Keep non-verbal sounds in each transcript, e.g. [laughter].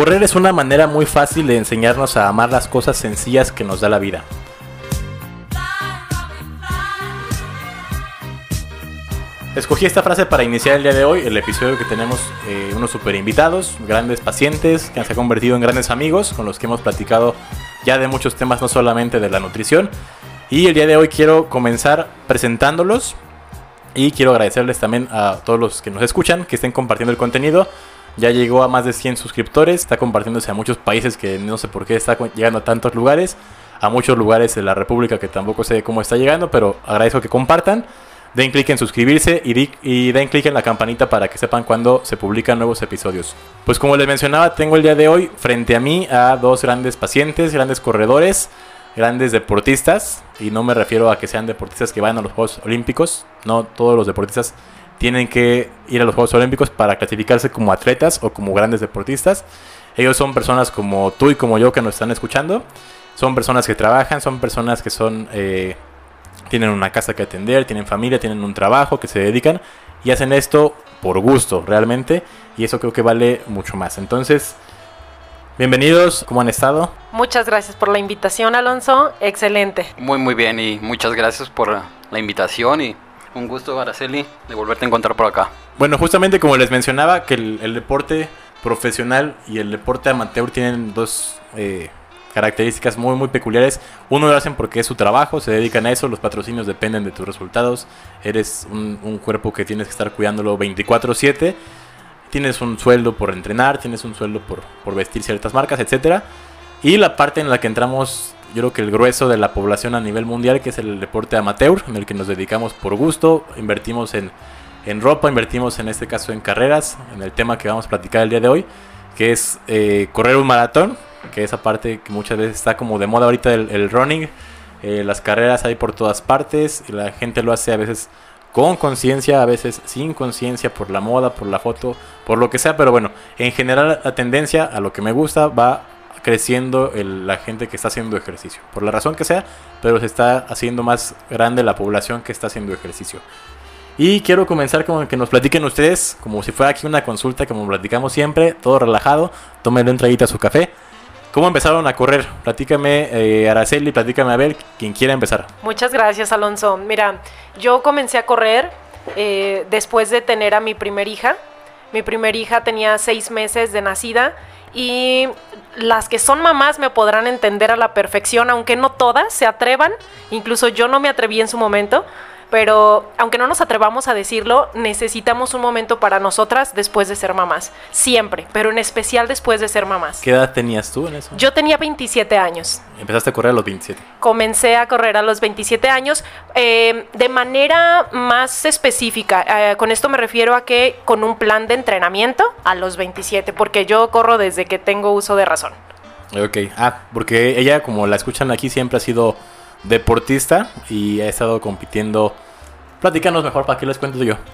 Correr es una manera muy fácil de enseñarnos a amar las cosas sencillas que nos da la vida. Escogí esta frase para iniciar el día de hoy, el episodio que tenemos eh, unos super invitados, grandes pacientes que se han convertido en grandes amigos con los que hemos platicado ya de muchos temas, no solamente de la nutrición. Y el día de hoy quiero comenzar presentándolos y quiero agradecerles también a todos los que nos escuchan, que estén compartiendo el contenido. Ya llegó a más de 100 suscriptores, está compartiéndose a muchos países que no sé por qué está llegando a tantos lugares, a muchos lugares de la República que tampoco sé cómo está llegando, pero agradezco que compartan. Den clic en suscribirse y, y den clic en la campanita para que sepan cuando se publican nuevos episodios. Pues como les mencionaba, tengo el día de hoy frente a mí a dos grandes pacientes, grandes corredores, grandes deportistas. Y no me refiero a que sean deportistas que van a los Juegos Olímpicos. No todos los deportistas tienen que ir a los Juegos Olímpicos para clasificarse como atletas o como grandes deportistas. Ellos son personas como tú y como yo que nos están escuchando. Son personas que trabajan, son personas que son... Eh, tienen una casa que atender, tienen familia, tienen un trabajo que se dedican y hacen esto por gusto realmente y eso creo que vale mucho más. Entonces, bienvenidos, ¿cómo han estado? Muchas gracias por la invitación, Alonso. Excelente. Muy, muy bien y muchas gracias por la invitación y un gusto, Araceli, de volverte a encontrar por acá. Bueno, justamente como les mencionaba, que el, deporte profesional y el deporte amateur tienen dos eh, características muy muy peculiares. Uno lo hacen porque es su trabajo, se dedican a eso, los patrocinios dependen de tus resultados, eres un, cuerpo que tienes que estar cuidándolo 24/7, tienes un sueldo por entrenar, tienes un sueldo por, por vestir ciertas marcas, etc. Y la parte en la que entramos, yo creo que el grueso de la población a nivel mundial, que es el deporte amateur, en el que nos dedicamos por gusto, invertimos en, en ropa, invertimos en este caso en carreras, en el tema que vamos a platicar el día de hoy, que es eh, correr un maratón, que esa parte que muchas veces está como de moda ahorita el, running. Eh, las carreras hay por todas partes la gente lo hace a veces con conciencia, a veces sin conciencia, por la moda, por la foto, por lo que sea, pero bueno, en general la tendencia a lo que me gusta va creciendo la gente que está haciendo ejercicio, por la razón que sea, pero se está haciendo más grande la población que está haciendo ejercicio. Y quiero comenzar con que nos platiquen ustedes, como si fuera aquí una consulta, como platicamos siempre, todo relajado, tomen un traguito a su café. ¿Cómo empezaron a correr? Platícame, eh, Araceli, platícame a ver, quien quiera empezar. Muchas gracias, Alonso. Mira, yo comencé a correr eh, después de tener a mi primer hija. Mi primer hija tenía seis meses de nacida y las que son mamás me podrán entender a la perfección, aunque no todas se atrevan. Incluso yo no me atreví en su momento pero aunque no nos atrevamos a decirlo, necesitamos un momento para nosotras después de ser mamás. Siempre, pero en especial después de ser mamás. ¿Qué edad tenías tú en eso? Yo tenía 27 años. ¿Empezaste a correr a los 27? Comencé a correr a los 27 años eh, de manera más específica. Eh, con esto me refiero a que con un plan de entrenamiento a los 27, porque yo corro desde que tengo uso de razón. Ok, ah, porque ella, como la escuchan aquí, siempre ha sido deportista y he estado compitiendo. Platícanos mejor para que les cuento yo. [laughs]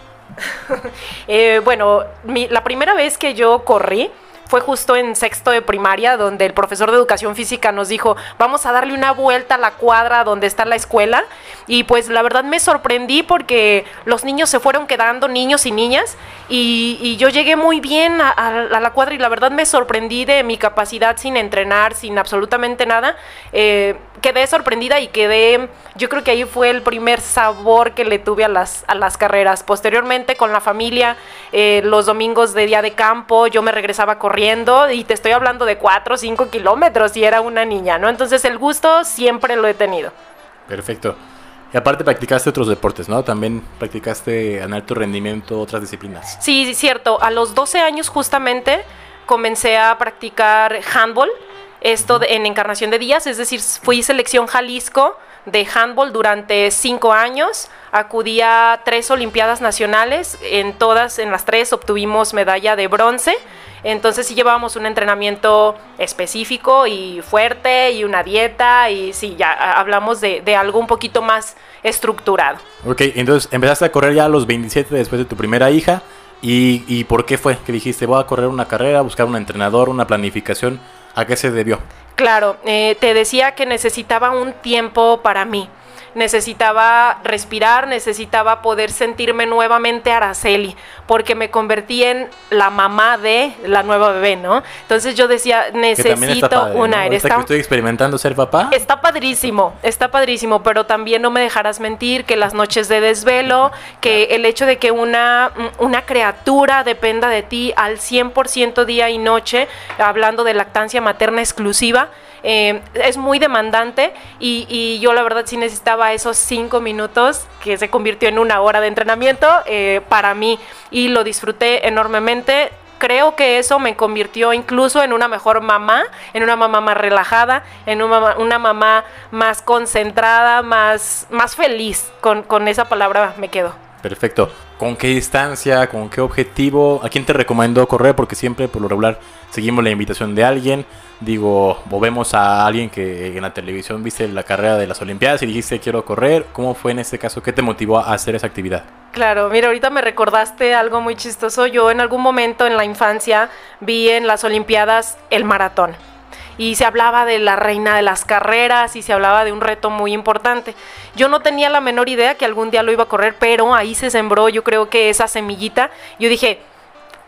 Eh, bueno, la primera vez que yo corrí fue justo en sexto de primaria, donde el profesor de educación física nos dijo, vamos a darle una vuelta a la cuadra donde está la escuela. Y pues la verdad me sorprendí porque los niños se fueron quedando, niños y niñas, y, yo llegué muy bien a, la cuadra y la verdad me sorprendí de mi capacidad sin entrenar, sin absolutamente nada. Eh, quedé sorprendida y quedé, yo creo que ahí fue el primer sabor que le tuve a las, a las carreras. Posteriormente con la familia, eh, los domingos de día de campo, yo me regresaba corriendo y te estoy hablando de 4 o 5 kilómetros y era una niña, ¿no? Entonces el gusto siempre lo he tenido. Perfecto. Y aparte practicaste otros deportes, ¿no? También practicaste en alto rendimiento otras disciplinas. Sí, cierto. A los 12 años justamente comencé a practicar handball, esto en Encarnación de Díaz, es decir, fui selección Jalisco de handball durante cinco años. Acudí a tres Olimpiadas Nacionales, en todas, en las tres obtuvimos medalla de bronce. Entonces sí llevábamos un entrenamiento específico y fuerte y una dieta y sí, ya hablamos de, algo un poquito más estructurado. Ok, entonces empezaste a correr ya a los 27 después de tu primera hija. ¿Y, y por qué fue que dijiste voy a correr una carrera, buscar un entrenador, una planificación? ¿A qué se debió? Claro, eh, te decía que necesitaba un tiempo para mí necesitaba respirar, necesitaba poder sentirme nuevamente Araceli, porque me convertí en la mamá de la nueva bebé, ¿no? Entonces yo decía, necesito un aire. Está, que estoy experimentando ser papá. Está padrísimo, está padrísimo, pero también no me dejarás mentir que las noches de desvelo, [laughs] que el hecho de que una, una criatura dependa de ti al 100% día y noche, hablando de lactancia materna exclusiva, eh, es muy demandante y, yo la verdad sí necesitaba esos cinco minutos que se convirtió en una hora de entrenamiento eh, para mí y lo disfruté enormemente creo que eso me convirtió incluso en una mejor mamá, en una mamá más relajada, en una, una mamá más concentrada, más, más feliz. Con, con, esa palabra me quedo. Perfecto. ¿Con qué distancia? ¿Con qué objetivo? ¿A quién te recomiendo correr? Porque siempre, por lo regular, seguimos la invitación de alguien. Digo, o vemos a alguien que en la televisión viste la carrera de las Olimpiadas y dijiste quiero correr. ¿Cómo fue en este caso? ¿Qué te motivó a hacer esa actividad? Claro, mira, ahorita me recordaste algo muy chistoso. Yo en algún momento en la infancia vi en las Olimpiadas el maratón y se hablaba de la reina de las carreras y se hablaba de un reto muy importante. Yo no tenía la menor idea que algún día lo iba a correr, pero ahí se sembró yo creo que esa semillita. Yo dije,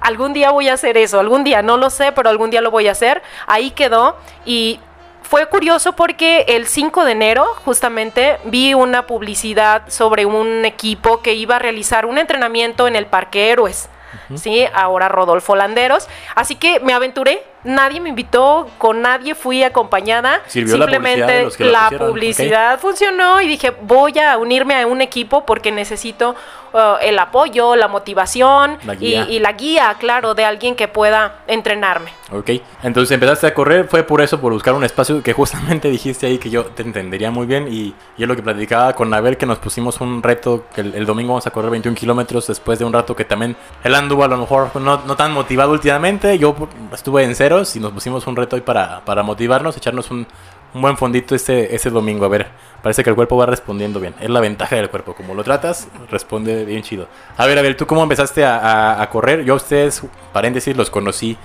algún día voy a hacer eso, algún día, no lo sé, pero algún día lo voy a hacer. Ahí quedó y fue curioso porque el 5 de enero justamente vi una publicidad sobre un equipo que iba a realizar un entrenamiento en el Parque Héroes. ¿Sí? Ahora Rodolfo Landeros. Así que me aventuré, nadie me invitó, con nadie fui acompañada. Simplemente la publicidad, funcionó y dije, voy a unirme a un equipo porque necesito uh, el apoyo, la motivación y, la guía, claro, de alguien que pueda entrenarme. Ok, entonces empezaste a correr, fue por eso, por buscar un espacio que justamente [laughs] dijiste ahí que yo te entendería muy bien y yo lo que platicaba con Abel que nos pusimos un reto, que el, domingo vamos a correr 21 kilómetros después de un rato que también él anduvo a lo mejor no, tan motivado últimamente, yo estuve en ceros y nos pusimos un reto hoy para, para motivarnos, echarnos un, un buen fondito este, ese domingo. A ver, parece que el cuerpo va respondiendo bien. Es la ventaja del cuerpo. Como lo tratas, responde bien chido. A ver, a ver, ¿tú cómo empezaste a, correr? Yo a ustedes, paréntesis, los conocí.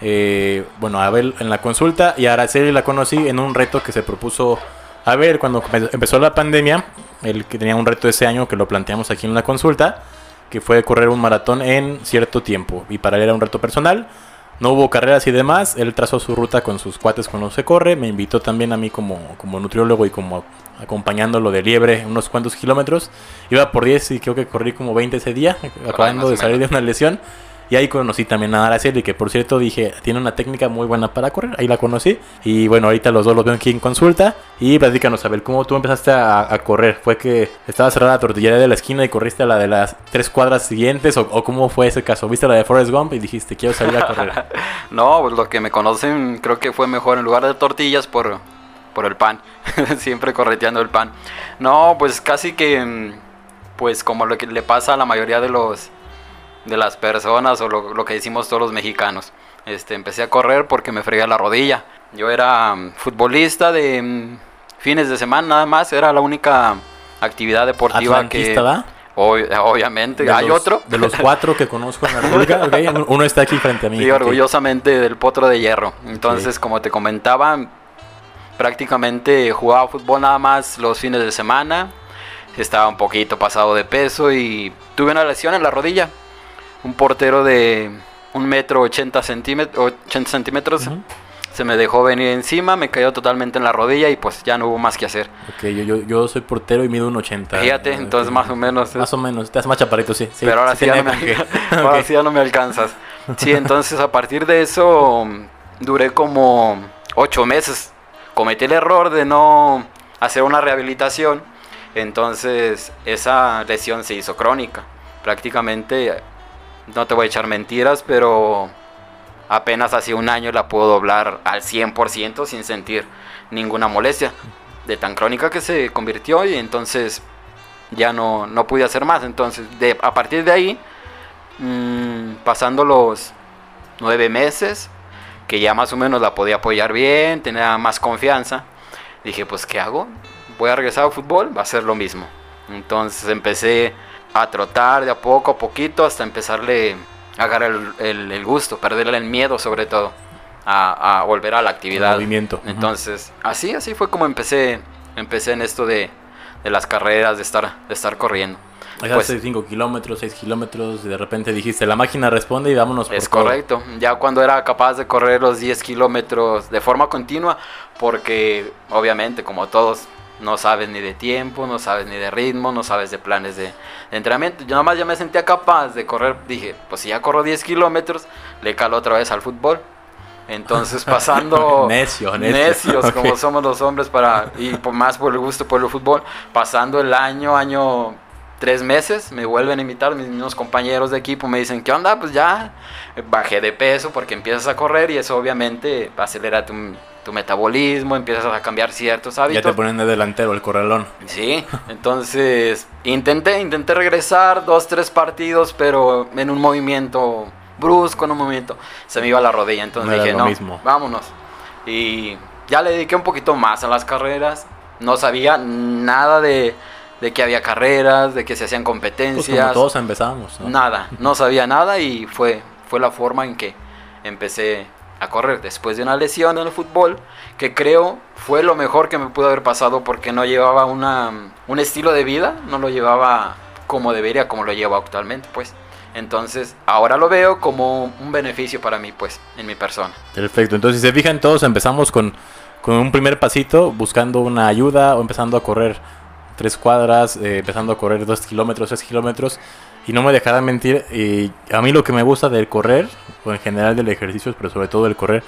Eh, bueno, a Abel en la consulta y a Araceli la conocí en un reto que se propuso a ver cuando empezó la pandemia. El que tenía un reto ese año que lo planteamos aquí en la consulta, que fue correr un maratón en cierto tiempo. Y para él era un reto personal no hubo carreras y demás. Él trazó su ruta con sus cuates cuando se corre. Me invitó también a mí como, como nutriólogo y como acompañándolo de liebre unos cuantos kilómetros. Iba por 10 y creo que corrí como 20 ese día, [laughs] acabando de salir de una lesión. Y ahí conocí también a Araceli, que por cierto dije, tiene una técnica muy buena para correr. Ahí la conocí. Y bueno, ahorita los dos los veo aquí en consulta. Y platícanos, a ver, ¿cómo tú empezaste a, correr? ¿Fue que estaba cerrada la tortillería de la esquina y corriste a la de las tres cuadras siguientes? ¿O, cómo fue ese caso? ¿Viste la de Forrest Gump y dijiste, quiero salir a correr? [laughs] no, pues los que me conocen creo que fue mejor en lugar de tortillas por, por el pan. [laughs] Siempre correteando el pan. No, pues casi que, pues como lo que le pasa a la mayoría de los de las personas o lo, que decimos todos los mexicanos. Este, empecé a correr porque me fregué la rodilla. Yo era mm, futbolista de mm, fines de semana nada más, era la única actividad deportiva que... ¿va? obviamente, hay otro. De los cuatro que conozco en la República, [laughs] uno está aquí frente a mí. Sí, orgullosamente del potro de hierro. Entonces, como te comentaba, prácticamente jugaba fútbol nada más los fines de semana. Estaba un poquito pasado de peso y tuve una lesión en la rodilla un portero de un metro 80 centímetros, 80 centímetros se me dejó venir encima, me cayó totalmente en la rodilla y pues ya no hubo más que hacer. Ok, yo, yo, yo soy portero y mido un 80. Fíjate, entonces más o menos. Más o menos, te haces más chaparrito, sí. Pero ahora, sí, ya no me, [laughs] ahora sí ya no me alcanzas. Sí, entonces a partir de eso duré como 8 meses. Cometí el error de no hacer una rehabilitación, entonces esa lesión se hizo crónica. Prácticamente no te voy a echar mentiras, pero apenas hace un año la puedo doblar al 100% sin sentir ninguna molestia. De tan crónica que se convirtió y entonces ya no, no pude hacer más. Entonces, a partir de ahí, mm, pasando los nueve meses, que ya más o menos la podía apoyar bien, tenía más confianza, dije, pues, ¿qué hago? Voy a regresar al fútbol, va a ser lo mismo. Entonces empecé a trotar de a poco a poquito hasta empezarle a agarrar el, gusto, perderle el miedo sobre todo a, volver a la actividad. movimiento. Entonces, así, así fue como empecé, empecé en esto de, de las carreras, de estar, de estar corriendo. Pues, 5 kilómetros, 6 kilómetros, y de repente dijiste, la máquina responde y vámonos por Es correcto, ya cuando era capaz de correr los 10 kilómetros de forma continua, porque obviamente como todos no sabes ni de tiempo, no sabes ni de ritmo, no sabes de planes de, entrenamiento. Yo nada más ya me sentía capaz de correr, dije, pues si ya corro 10 kilómetros, le calo otra vez al fútbol. Entonces [laughs] pasando [laughs] necio, necios como somos los hombres para y por más por el gusto por el fútbol, pasando el año, año tres meses me vuelven a invitar mis mismos compañeros de equipo, me dicen, ¿qué onda? Pues ya bajé de peso porque empiezas a correr y eso obviamente acelera tu, tu metabolismo, empiezas a cambiar ciertos hábitos. Ya te ponen de delantero el corralón. Sí, entonces intenté, intenté regresar dos, tres partidos, pero en un movimiento brusco, en un movimiento, se me iba la rodilla, entonces dije, no, vámonos. Y ya le dediqué un poquito más a las carreras, no sabía nada de de que había carreras, de que se hacían competencias. Pues como todos empezamos. Nada, [laughs] no sabía nada y fue, fue la forma en que empecé a correr después de una lesión en el fútbol, que creo fue lo mejor que me pudo haber pasado porque no llevaba una, un estilo de vida, no lo llevaba como debería, como lo llevo actualmente, pues. Entonces, ahora lo veo como un beneficio para mí, pues, en mi persona. Perfecto. Entonces, si se fijan, todos empezamos con, con un primer pasito, buscando una ayuda o empezando a correr tres cuadras, eh, empezando a correr dos kilómetros, tres kilómetros. Y no me dejará mentir, y a mí lo que me gusta del correr, o en general del ejercicio, pero sobre todo del correr,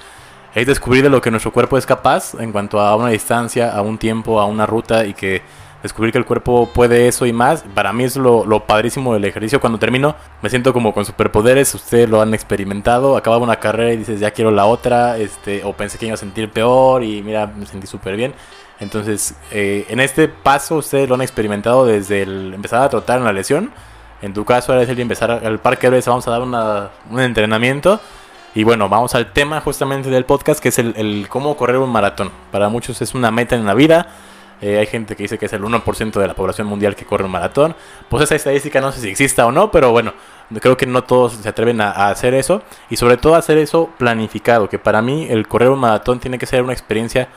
es descubrir de lo que nuestro cuerpo es capaz en cuanto a una distancia, a un tiempo, a una ruta y que descubrir que el cuerpo puede eso y más. Para mí es lo, lo, padrísimo del ejercicio. Cuando termino, me siento como con superpoderes. Ustedes lo han experimentado. Acababa una carrera y dices, ya quiero la otra. Este, o pensé que iba a sentir peor y mira, me sentí súper bien. Entonces, eh, en este paso ustedes lo han experimentado desde el empezar a trotar en la lesión. En tu caso, ahora es el empezar al parque vez vamos a dar un entrenamiento. Y bueno, vamos al tema justamente del podcast, que es el, cómo correr un maratón. Para muchos es una meta en la vida. Eh, hay gente que dice que es el 1% de la población mundial que corre un maratón. Pues esa estadística no sé si exista o no, pero bueno, creo que no todos se atreven a, a hacer eso. Y sobre todo hacer eso planificado, que para mí el correr un maratón tiene que ser una experiencia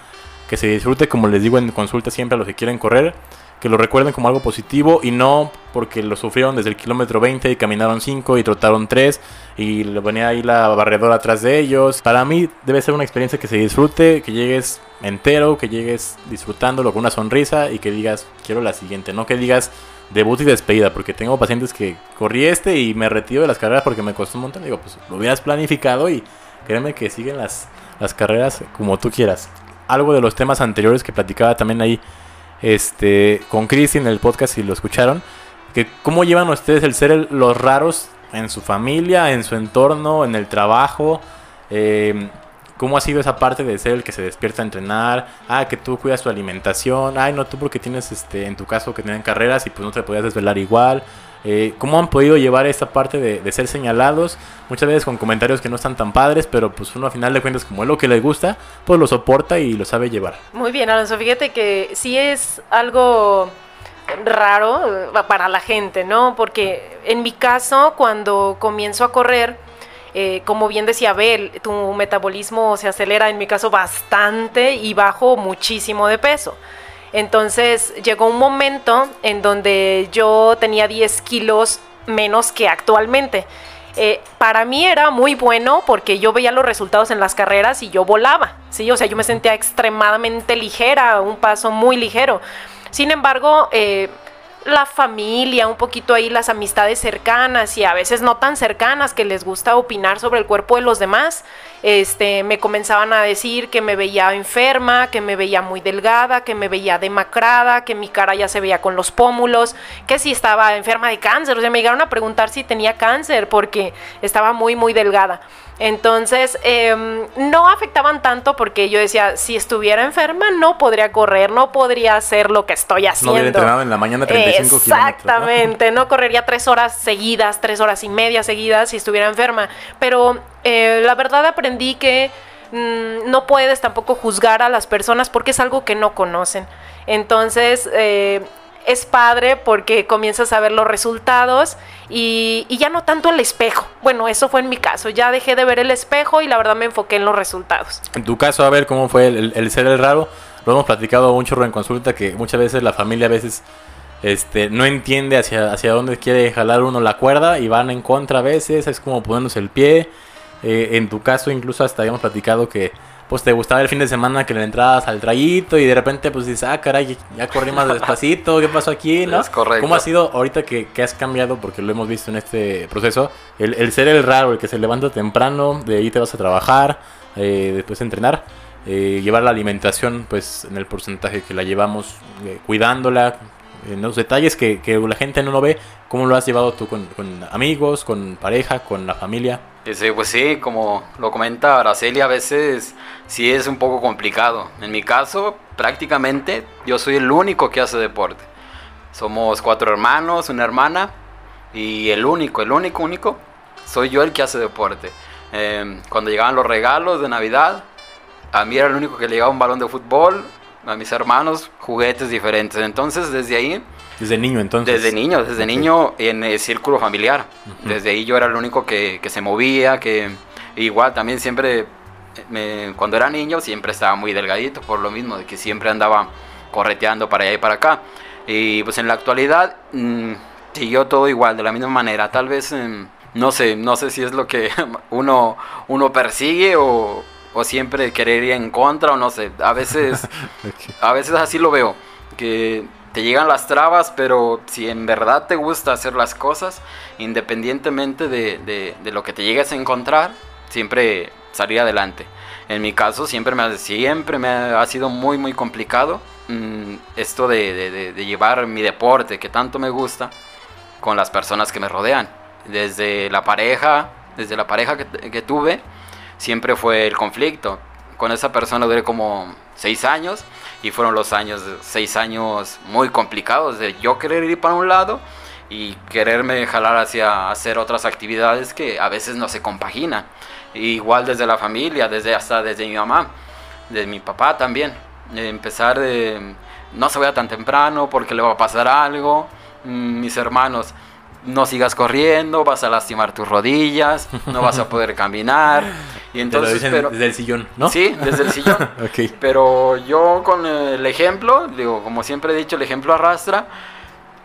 que se disfrute, como les digo en consulta siempre a los que quieren correr, que lo recuerden como algo positivo y no porque lo sufrieron desde el kilómetro 20 y caminaron 5 y trotaron 3 y le ahí la barredora atrás de ellos. Para mí debe ser una experiencia que se disfrute, que llegues entero, que llegues disfrutándolo con una sonrisa y que digas, quiero la siguiente, no que digas debut y despedida, porque tengo pacientes que corrí este y me retiro de las carreras porque me costó un montón. Digo, pues lo hubieras planificado y créeme que siguen las, las carreras como tú quieras algo de los temas anteriores que platicaba también ahí este, con Chris en el podcast, si lo escucharon, que cómo llevan ustedes el ser los raros en su familia, en su entorno, en el trabajo, eh, cómo ha sido esa parte de ser el que se despierta a entrenar, ah, que tú cuidas tu alimentación, ay, no, tú porque tienes, este, en tu caso, que tienen carreras y pues no te podías desvelar igual, eh, ¿Cómo han podido llevar esta parte de, ser señalados? Muchas veces con comentarios que no están tan padres, pero pues uno a final de cuentas como es lo que les gusta, pues lo soporta y lo sabe llevar. Muy bien, Alonso, fíjate que sí es algo raro eh, para la gente, ¿no? Porque en mi caso, cuando comienzo a correr, eh, como bien decía Abel, tu metabolismo se acelera en mi caso bastante y bajo muchísimo de peso. Entonces llegó un momento en donde yo tenía 10 kilos menos que actualmente. Eh, para mí era muy bueno porque yo veía los resultados en las carreras y yo volaba, ¿sí? O sea, yo me sentía extremadamente ligera, un paso muy ligero. Sin embargo, eh, la familia, un poquito ahí las amistades cercanas y a veces no tan cercanas que les gusta opinar sobre el cuerpo de los demás, este, me comenzaban a decir que me veía enferma, que me veía muy delgada, que me veía demacrada, que mi cara ya se veía con los pómulos, que si estaba enferma de cáncer, o sea, me llegaron a preguntar si tenía cáncer porque estaba muy, muy delgada. Entonces, em, no afectaban tanto porque yo decía, si estuviera enferma, no podría correr, no podría hacer lo que estoy haciendo. No entrenado en la mañana 35 Exactamente, ¿no? correría tres horas seguidas, tres horas y media seguidas si estuviera enferma. Pero eh, la verdad aprendí que mm, no puedes tampoco juzgar a las personas porque es algo que no conocen. Entonces, eh, es padre porque comienzas a ver los resultados y, ya no tanto el espejo. Bueno, eso fue en mi caso. Ya dejé de ver el espejo y la verdad me enfoqué en los resultados. En tu caso, a ver cómo fue el, ser el raro. lo hemos platicado un chorro en consulta, que muchas veces la familia a veces este, no entiende hacia, hacia dónde quiere jalar uno la cuerda y van en contra a veces, es como poniéndose el pie. Eh, en tu caso incluso hasta habíamos platicado que pues te gustaba el fin de semana que le entrabas al trayito y de repente pues dices, ah, caray, ya corrí más despacito, ¿qué pasó aquí? ¿no? Es correcto. ¿Cómo ha sido ahorita que, que has cambiado, porque lo hemos visto en este proceso, el, el ser el raro, el que se levanta temprano, de ahí te vas a trabajar, eh, después entrenar, eh, llevar la alimentación pues en el porcentaje que la llevamos, eh, cuidándola, en los detalles que, que la gente no lo ve, ¿cómo lo has llevado tú con, con amigos, con pareja, con la familia? Sí, pues sí, como lo comenta Araceli, a veces sí es un poco complicado. En mi caso, prácticamente yo soy el único que hace deporte. Somos cuatro hermanos, una hermana, y el único, el único, único, soy yo el que hace deporte. Eh, cuando llegaban los regalos de Navidad, a mí era el único que le llegaba un balón de fútbol, a mis hermanos juguetes diferentes. Entonces, desde ahí... Desde niño, entonces. Desde niño, desde niño en el círculo familiar. Desde ahí yo era el único que, que se movía, que igual también siempre, me- cuando era niño, siempre estaba muy delgadito, por lo mismo, de que siempre andaba correteando para allá y para acá. Y pues en la actualidad mm, siguió todo igual, de la misma manera. Tal vez, em, no sé, no sé si es lo que [laughs] uno, uno persigue o, o siempre querer ir en contra o no sé. A veces [laughs] Ok. a veces así lo veo, que te llegan las trabas, pero si en verdad te gusta hacer las cosas, independientemente de, de- lo que te llegues a encontrar, siempre salir adelante. En mi caso siempre me, siempre me ha sido muy, muy complicado mm, esto de- de llevar mi deporte, que tanto me gusta, con las personas que me rodean. Desde la pareja, desde la pareja que, que tuve, siempre fue el conflicto. Con esa persona duré como seis años y fueron los años, seis años muy complicados de yo querer ir para un lado y quererme jalar hacia hacer otras actividades que a veces no se compaginan. Igual desde la familia, desde hasta desde mi mamá, de mi papá también. Empezar de no se vaya tan temprano porque le va a pasar algo. Mm, Mis hermanos, no sigas corriendo, vas a lastimar tus rodillas, no vas a poder caminar. [laughs] Y Te lo entonces, dicen pero desde el sillón, ¿no? Sí, desde el sillón. [laughs] Ok. Pero yo con el ejemplo, digo, como siempre he dicho, el ejemplo arrastra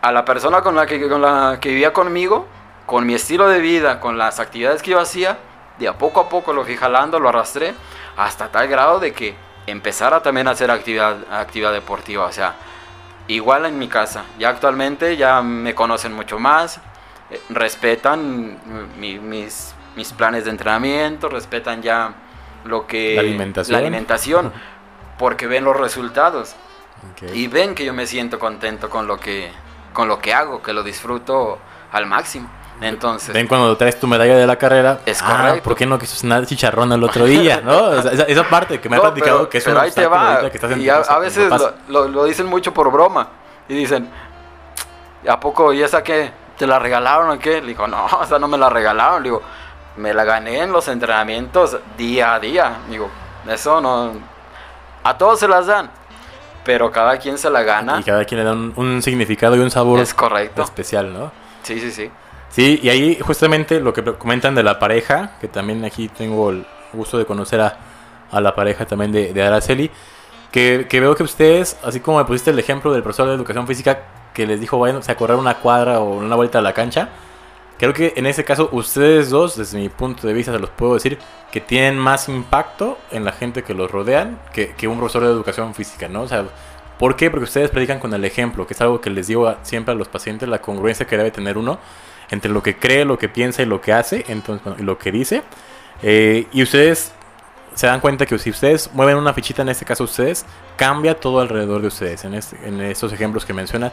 a la persona con la que, con la que vivía conmigo, con mi estilo de vida, con las actividades que yo hacía, de a poco a poco lo fui jalando, lo arrastré, hasta tal grado de que empezara también a hacer actividad, actividad deportiva. O sea, igual en mi casa. Ya actualmente ya me conocen mucho más, eh, respetan mi- mis, mis planes de entrenamiento, respetan ya lo que... La alimentación. la alimentación, [laughs] porque ven los resultados y ven que yo me siento contento con lo que, con lo que hago, que lo disfruto al máximo. Entonces, Ven cuando traes tu medalla de la carrera. Es ah, correcto. ¿Por qué no quiso cenar chicharrón el otro día? [laughs] ¿No? O esa, esa parte que me ha No, platicado pero- que es pero un ahí te va. que estás en Y a, veces lo, lo- lo dicen mucho por broma. Y dicen, ¿a poco y esa qué? ¿Te la regalaron o qué? Le digo, no, esa no me la regalaron. Le digo, me la gané en los entrenamientos día a día. Digo, eso no. A todos se las dan. Pero cada quien se la gana. Y cada quien le da un, un significado y un sabor Es correcto. especial, ¿no? Sí, sí, sí. Sí, y ahí justamente lo que comentan de la pareja, que también aquí tengo el gusto de conocer a, a la pareja también de, de Araceli, que, que veo que ustedes, así como me pusiste el ejemplo del profesor de educación física que les dijo vayan a correr una cuadra o una vuelta a la cancha, creo que en ese caso ustedes dos, desde mi punto de vista, se los puedo decir, que tienen más impacto en la gente que los rodean que, que un profesor de educación física, ¿no? O sea, ¿por qué? Porque ustedes predican con el ejemplo, que es algo que les digo a- siempre a los pacientes, la congruencia que debe tener uno entre lo que cree, lo que piensa y lo que hace, entonces, y lo que dice. Eh, y ustedes se dan cuenta que si ustedes mueven una fichita, en este caso ustedes, cambia todo alrededor de ustedes. En, este- en estos ejemplos que menciona,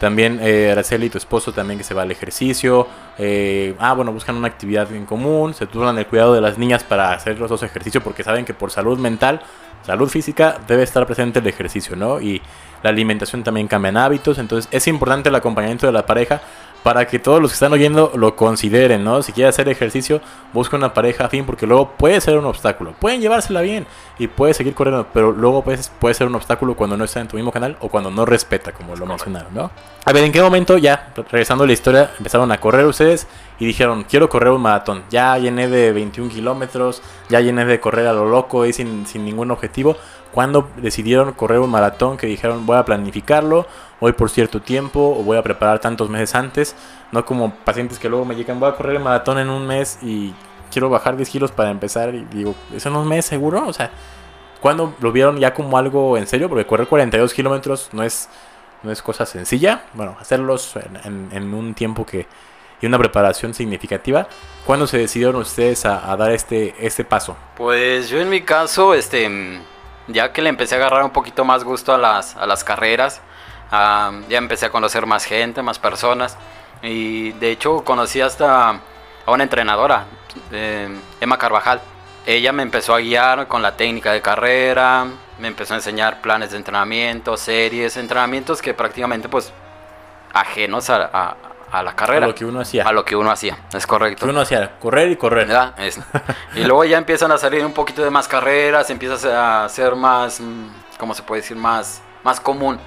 también eh, Araceli, tu esposo, también que se va al ejercicio. eh, ah, bueno, buscan una actividad en común, se turnan el cuidado de las niñas para hacer los dos ejercicios porque saben que por salud mental, salud física, debe estar presente el ejercicio, ¿no? Y la alimentación también cambian hábitos, entonces es importante el acompañamiento de la pareja para que todos los que están oyendo lo consideren, ¿no? Si quiere hacer ejercicio, busca una pareja afín porque luego puede ser un obstáculo. Pueden llevársela bien y puede seguir corriendo, pero luego puede, puede ser un obstáculo cuando no está en tu mismo canal o cuando no respeta, como lo mencionaron, ¿no? A ver, ¿en qué momento ya, regresando a la historia, empezaron a correr ustedes y dijeron, quiero correr un maratón. Ya llené de 21 kilómetros, ya llené de correr a lo loco y sin, sin ningún objetivo. Cuando decidieron correr un maratón que dijeron, voy a planificarlo, hoy por cierto tiempo, o voy a preparar tantos meses antes, no como pacientes que luego me llegan, voy a correr el maratón en un mes y quiero bajar 10 kilos para empezar y digo, ¿eso en un mes seguro? O sea, cuando lo vieron ya como algo en serio? Porque correr 42 kilómetros no es, no es cosa sencilla. Bueno, hacerlos en, un tiempo que y una preparación significativa. ¿Cuándo se decidieron ustedes a, dar este, este paso? Pues yo en mi caso, este, ya que le empecé a agarrar un poquito más gusto a las, a las carreras, ya empecé a conocer más gente, más personas. Y de hecho conocí hasta a una entrenadora, eh, Emma Carvajal. Ella me empezó a guiar con la técnica de carrera, me empezó a enseñar planes de entrenamiento, series, entrenamientos que prácticamente pues ajenos a la carrera. A lo que uno hacía. A lo que uno hacía, es correcto. Que uno hacía, correr y correr. y luego ya empiezan a salir un poquito de más carreras, empieza a ser más, mm, ¿cómo se puede decir? Más, más común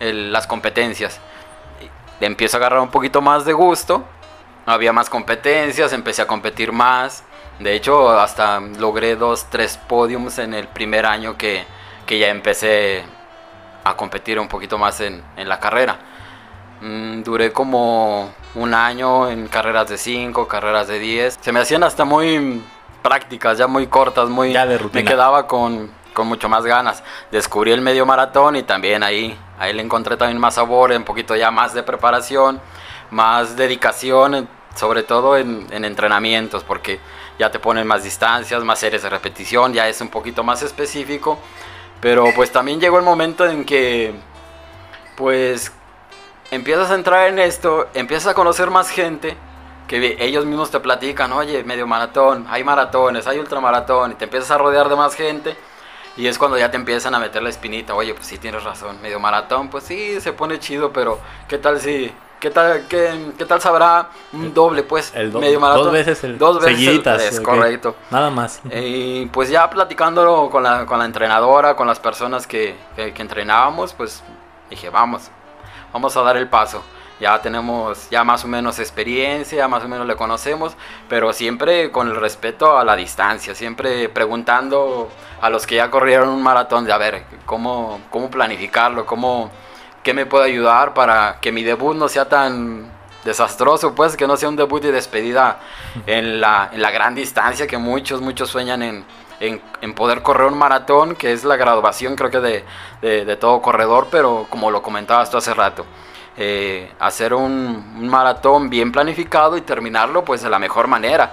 las competencias. Empiezo a agarrar un poquito más de gusto, había más competencias, empecé a competir más. De hecho, hasta logré dos, tres podiums en el primer año que, que ya empecé a competir un poquito más en, en la carrera. Mm, duré como un año en carreras de 5, carreras de 10. Se me hacían hasta muy prácticas, ya muy cortas, muy... Ya de rutina. Me quedaba con, con mucho más ganas. Descubrí el medio maratón y también ahí, ahí le encontré también más sabor, un poquito ya más de preparación, más dedicación, sobre todo en, en entrenamientos, porque ya te ponen más distancias, más series de repetición, ya es un poquito más específico. Pero pues también llegó el momento en que pues empiezas a entrar en esto, empiezas a conocer más gente, que ellos mismos te platican, oye, medio maratón, hay maratones, hay ultramaratón, y te empiezas a rodear de más gente. Y es cuando ya te empiezan a meter la espinita, oye, pues sí tienes razón, medio maratón, pues sí, se pone chido, pero ¿qué tal si, qué tal, qué, qué tal sabrá un doble, pues, el medio maratón? Dos veces el dos veces seguiditas, es correcto. Nada más. Y pues ya platicándolo con la, con la entrenadora, con las personas que, que, que entrenábamos, pues dije, vamos, vamos a dar el paso. Ya tenemos ya más o menos experiencia, más o menos le conocemos, pero siempre con el respeto a la distancia, siempre preguntando a los que ya corrieron un maratón de a ver cómo, cómo planificarlo, cómo, qué me puede ayudar para que mi debut no sea tan desastroso, pues que no sea un debut y despedida en la, en la gran distancia que muchos, muchos sueñan en, en, poder correr un maratón, que es la graduación creo que de, de, todo corredor, pero como lo comentabas tú hace rato, eh, hacer un, maratón bien planificado y terminarlo pues de la mejor manera,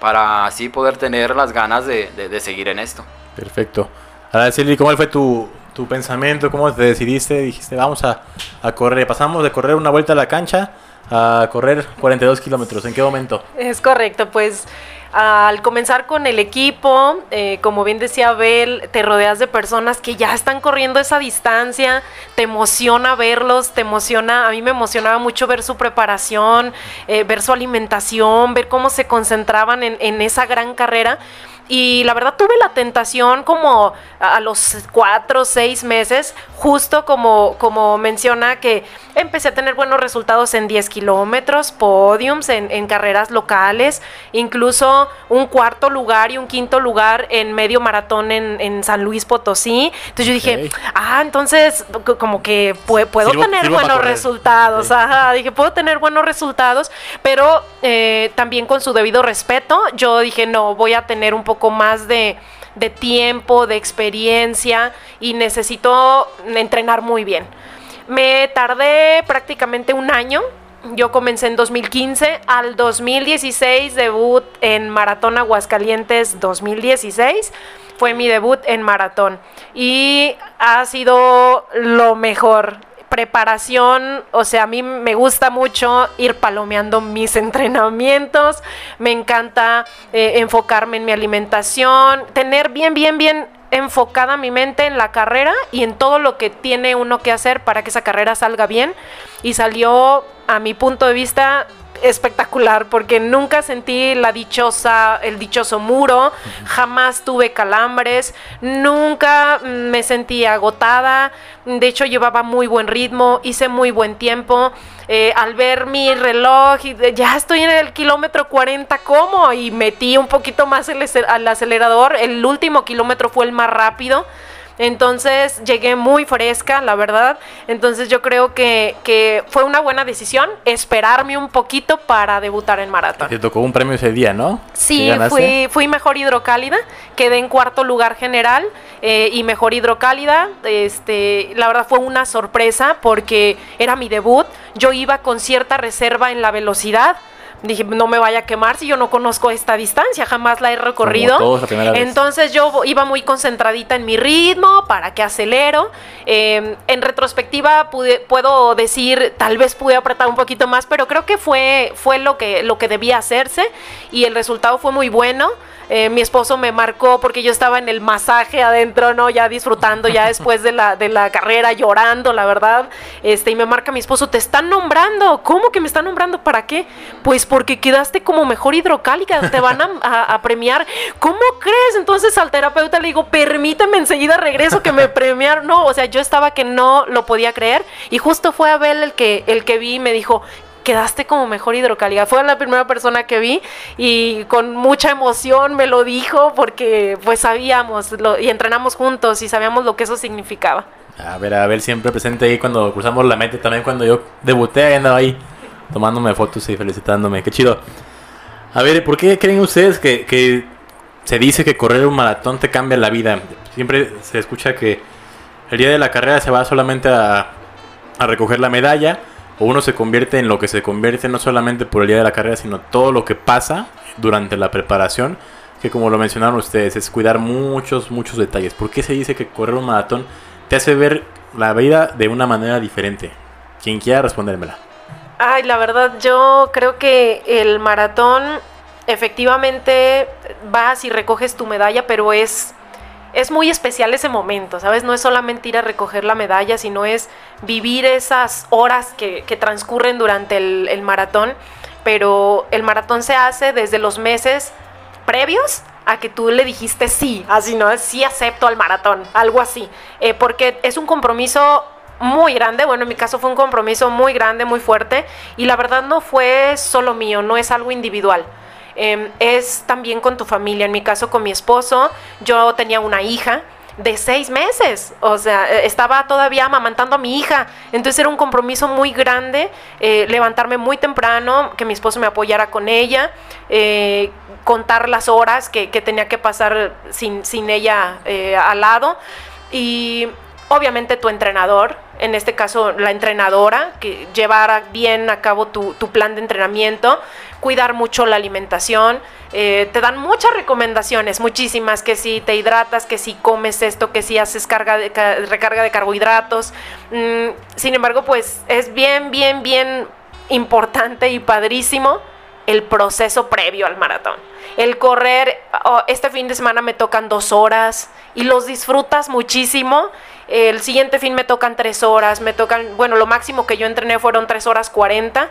para así poder tener las ganas de, de seguir en esto. Perfecto. Ahora, Silvi, ¿cómo fue tu, tu, pensamiento? ¿Cómo te decidiste? Dijiste, vamos a, a correr. Pasamos de correr una vuelta a la cancha a correr 42 kilómetros. ¿En qué momento? Es correcto, pues al comenzar con el equipo, eh, como bien decía Abel, te rodeas de personas que ya están corriendo esa distancia, te emociona verlos, te emociona, a mí me emocionaba mucho ver su preparación, eh, ver su alimentación, ver cómo se concentraban en, en esa gran carrera. Y la verdad tuve la tentación como a los cuatro o seis meses, justo como, como menciona que empecé a tener buenos resultados en 10 kilómetros, podiums en, carreras locales, incluso un cuarto lugar y un quinto lugar en medio maratón en, San Luis Potosí. Entonces yo dije, ah, entonces como que puedo, tener buenos resultados. Ajá, dije, puedo tener buenos resultados, pero eh, también con su debido respeto, yo dije, no, voy a tener un poco más de, tiempo, de experiencia y necesito entrenar muy bien. Me tardé prácticamente un año. Yo comencé en 2015, al 2016 debut en Maratón Aguascalientes 2016 fue mi debut en maratón y ha sido lo mejor preparación, o sea, a mí me gusta mucho ir palomeando mis [laughs] entrenamientos, me encanta eh, enfocarme en mi alimentación, tener bien, bien, bien enfocada mi mente en la carrera y en todo lo que tiene uno que hacer para que esa carrera salga bien. Y salió, a mi punto de vista, espectacular porque nunca sentí la dichosa, el dichoso muro, jamás tuve calambres, nunca me sentí agotada, de hecho llevaba muy buen ritmo, hice muy buen tiempo. Eh, al ver mi reloj, y ya estoy en el kilómetro 40, ¿cómo? Y metí un poquito más el, el acelerador, el último kilómetro fue el más rápido. Entonces llegué muy fresca, la verdad. Entonces yo creo que, que, fue una buena decisión esperarme un poquito para debutar en maratón. Te tocó un premio ese día, ¿no? Sí, fui, fui mejor hidrocálida, quedé en cuarto lugar general eh, y mejor hidrocálida. Este, la verdad fue una sorpresa porque era mi debut. Yo iba con cierta reserva en la velocidad dije, no me vaya a quemar si yo no conozco esta distancia, jamás la he recorrido. Entonces yo iba muy concentradita en mi ritmo, para que acelero. Em, en retrospectiva pude, puedo decir, tal vez pude apretar un poquito más, pero creo que fue, fue lo, que, lo que debía hacerse y el resultado fue muy bueno. Eh, mi esposo me marcó porque yo estaba en el masaje adentro, ¿no? Ya disfrutando, ya [laughs] después de la, de la carrera, llorando, la verdad. Este, y me marca mi esposo, te están nombrando. ¿Cómo que me están nombrando? ¿Para qué? Pues porque quedaste como mejor hidrocálica, te van a, premiar. ¿Cómo crees? Entonces al terapeuta le digo, permíteme enseguida regreso que me [laughs] premiaron. No, o sea, yo estaba que no lo podía creer. Y justo fue Abel el que, el que vi y me dijo, quedaste como mejor hidrocálida. Fue la primera persona que vi y con mucha emoción me lo dijo porque pues sabíamos y entrenamos juntos y sabíamos lo que eso significaba. A ver, a ver, siempre presente ahí cuando cruzamos la meta, también cuando yo debuté, andaba ahí tomándome fotos y felicitándome. Qué chido. A ver, ¿por qué creen ustedes que, que se dice que correr un maratón te cambia la vida? Siempre se escucha que el día de la carrera se va solamente a, a recoger la medalla o uno se convierte en lo que se convierte no solamente por el día de la carrera, sino todo lo que pasa durante la preparación, que como lo mencionaron ustedes, es cuidar muchos, muchos detalles. ¿Por qué se dice que correr un maratón te hace ver la vida de una manera diferente? Quien quiera respondérmela. Ay, la verdad, yo creo que el maratón efectivamente vas y recoges tu medalla, pero es es muy especial ese momento, ¿sabes? No es solamente ir a recoger la medalla, sino es vivir esas horas que, transcurren durante el, maratón. Pero el maratón se hace desde los meses previos a que tú le dijiste sí, así, ¿no? Sí acepto al maratón, algo así. Eh, porque es un compromiso muy grande, bueno, en mi caso fue un compromiso muy grande, muy fuerte, y la verdad no fue solo mío, no es algo individual. Em, es también con tu familia. En mi caso, con mi esposo, yo tenía una hija de seis meses, o sea, e, estaba todavía amamantando a mi hija, entonces era un compromiso muy grande, eh, levantarme muy temprano, que mi esposo me apoyara con ella, eh, contar las horas que, tenía que pasar sin, sin ella eh, al lado. Y obviamente tu entrenador, en este caso la entrenadora, que llevara bien a cabo tu, tu plan de entrenamiento, cuidar mucho la alimentación. Eh, te dan muchas recomendaciones, muchísimas, que si te hidratas, que si comes esto, que si haces carga de, recarga de carbohidratos. Mm, sin embargo, pues es bien, bien, bien importante y padrísimo el proceso previo al maratón. El correr, oh, este fin de semana me tocan dos horas y los disfrutas muchísimo. El siguiente fin me tocan tres horas, me tocan, bueno, lo máximo que yo entrené fueron tres horas cuarenta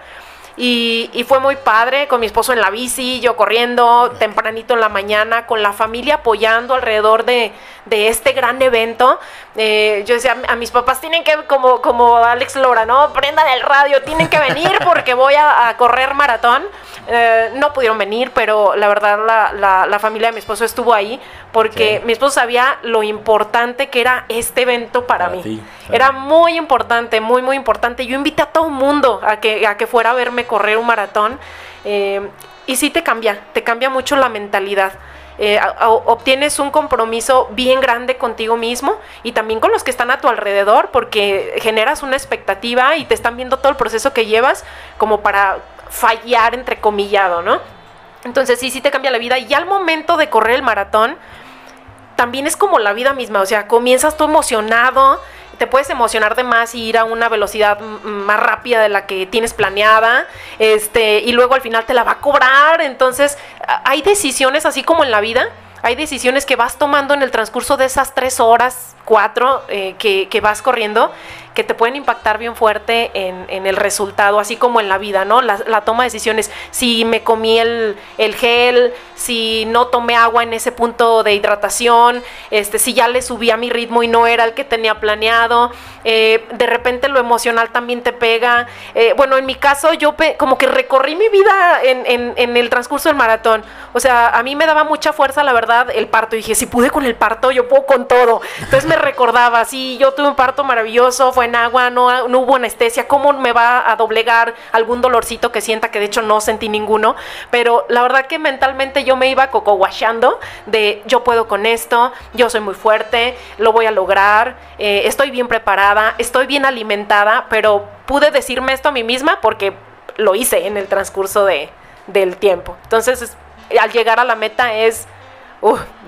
y, fue muy padre con mi esposo en la bici, yo corriendo tempranito en la mañana, con la familia apoyando alrededor de, este gran evento. Eh, yo decía a mis papás, tienen que, como, como Alex Lora, ¿no? Prendan el radio, tienen que venir porque voy a, correr maratón. Eh, no pudieron venir, pero la verdad la, la, familia de mi esposo estuvo ahí porque mi esposo sabía lo importante que era este evento para, mí. Era muy importante, muy, muy importante. Yo invité a todo el mundo a que, a que fuera a verme correr un maratón. Eh, y sí te cambia, te cambia mucho la mentalidad. Eh, obtienes un compromiso bien grande contigo mismo y también con los que están a tu alrededor porque generas una expectativa y te están viendo todo el proceso que llevas como para fallar entre comillado, ¿no? Entonces sí, sí te cambia la vida y al momento de correr el maratón también es como la vida misma, o sea, comienzas tú emocionado, te puedes emocionar de más y ir a una velocidad más rápida de la que tienes planeada, este, y luego al final te la va a cobrar. Entonces, hay decisiones así como en la vida, hay decisiones que vas tomando en el transcurso de esas tres horas, cuatro eh, que, vas corriendo que te pueden impactar bien fuerte en, el resultado, así como en la vida, ¿no? La, toma de decisiones, si me comí el, el, gel, si no tomé agua en ese punto de hidratación, este, si ya le subí a mi ritmo y no era el que tenía planeado, eh, de repente lo emocional también te pega. Eh, bueno, en mi caso yo como que recorrí mi vida en, en, el transcurso del maratón, o sea, a mí me daba mucha fuerza, la verdad, el parto, y dije, si pude con el parto, yo puedo con todo. Entonces me recordaba, sí, yo tuve un parto maravilloso, fue en agua, no, hubo anestesia, ¿cómo me va a doblegar algún dolorcito que sienta? Que de hecho no sentí ninguno, pero la verdad que mentalmente yo me iba coco de yo puedo con esto, yo soy muy fuerte, lo voy a lograr, eh, estoy bien preparada, estoy bien alimentada, pero pude decirme esto a mí misma porque lo hice en el transcurso de, del tiempo. Entonces, al llegar a la meta es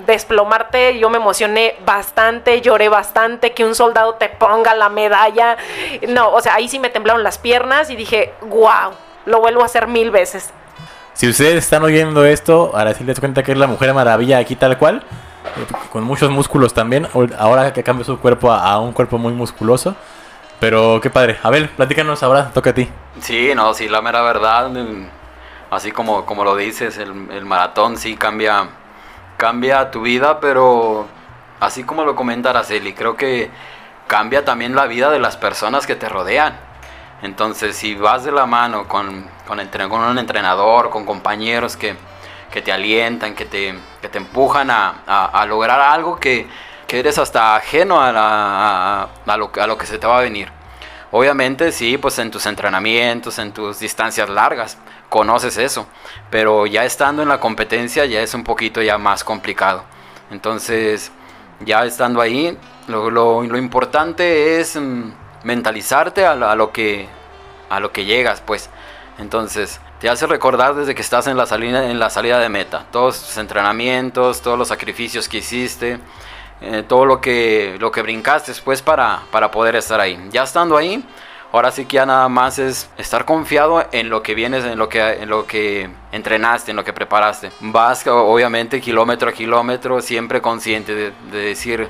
desplomarte, yo me emocioné bastante, lloré bastante, que un soldado te ponga la medalla. No, o sea, ahí sí me temblaron las piernas y dije, wow, lo vuelvo a hacer mil veces. Si ustedes están oyendo esto, ahora sí les cuenta que es la Mujer Maravilla aquí tal cual, con muchos músculos también, ahora que cambió su cuerpo a, un cuerpo muy musculoso. Pero qué padre. Abel, platícanos ahora, toca a ti. Sí, no, sí, la mera verdad, así como, como lo dices, el, el maratón sí cambia cambia tu vida, pero así como lo comenta Araceli, creo que cambia también la vida de las personas que te rodean. Entonces, si vas de la mano con, con, un entrenador, con compañeros que, te alientan, que te, te empujan a, lograr algo que, eres hasta ajeno a, a, lo, a lo que se te va a venir. Obviamente, sí, pues en tus entrenamientos, en tus distancias largas, conoces eso, pero ya estando en la competencia ya es un poquito ya más complicado. Entonces, ya estando ahí, lo, lo, importante es mm, mentalizarte a, lo que, a lo que llegas, pues. Entonces, te hace recordar desde que estás en la salida, en la salida de meta, todos tus entrenamientos, todos los sacrificios que hiciste, eh, todo lo que, lo que brincaste después para, para poder estar ahí. Ya estando ahí, Ahora sí que ya nada más es estar confiado en lo que vienes, en lo que, en lo que entrenaste, en lo que preparaste. Vas obviamente kilómetro a kilómetro, siempre consciente de, decir,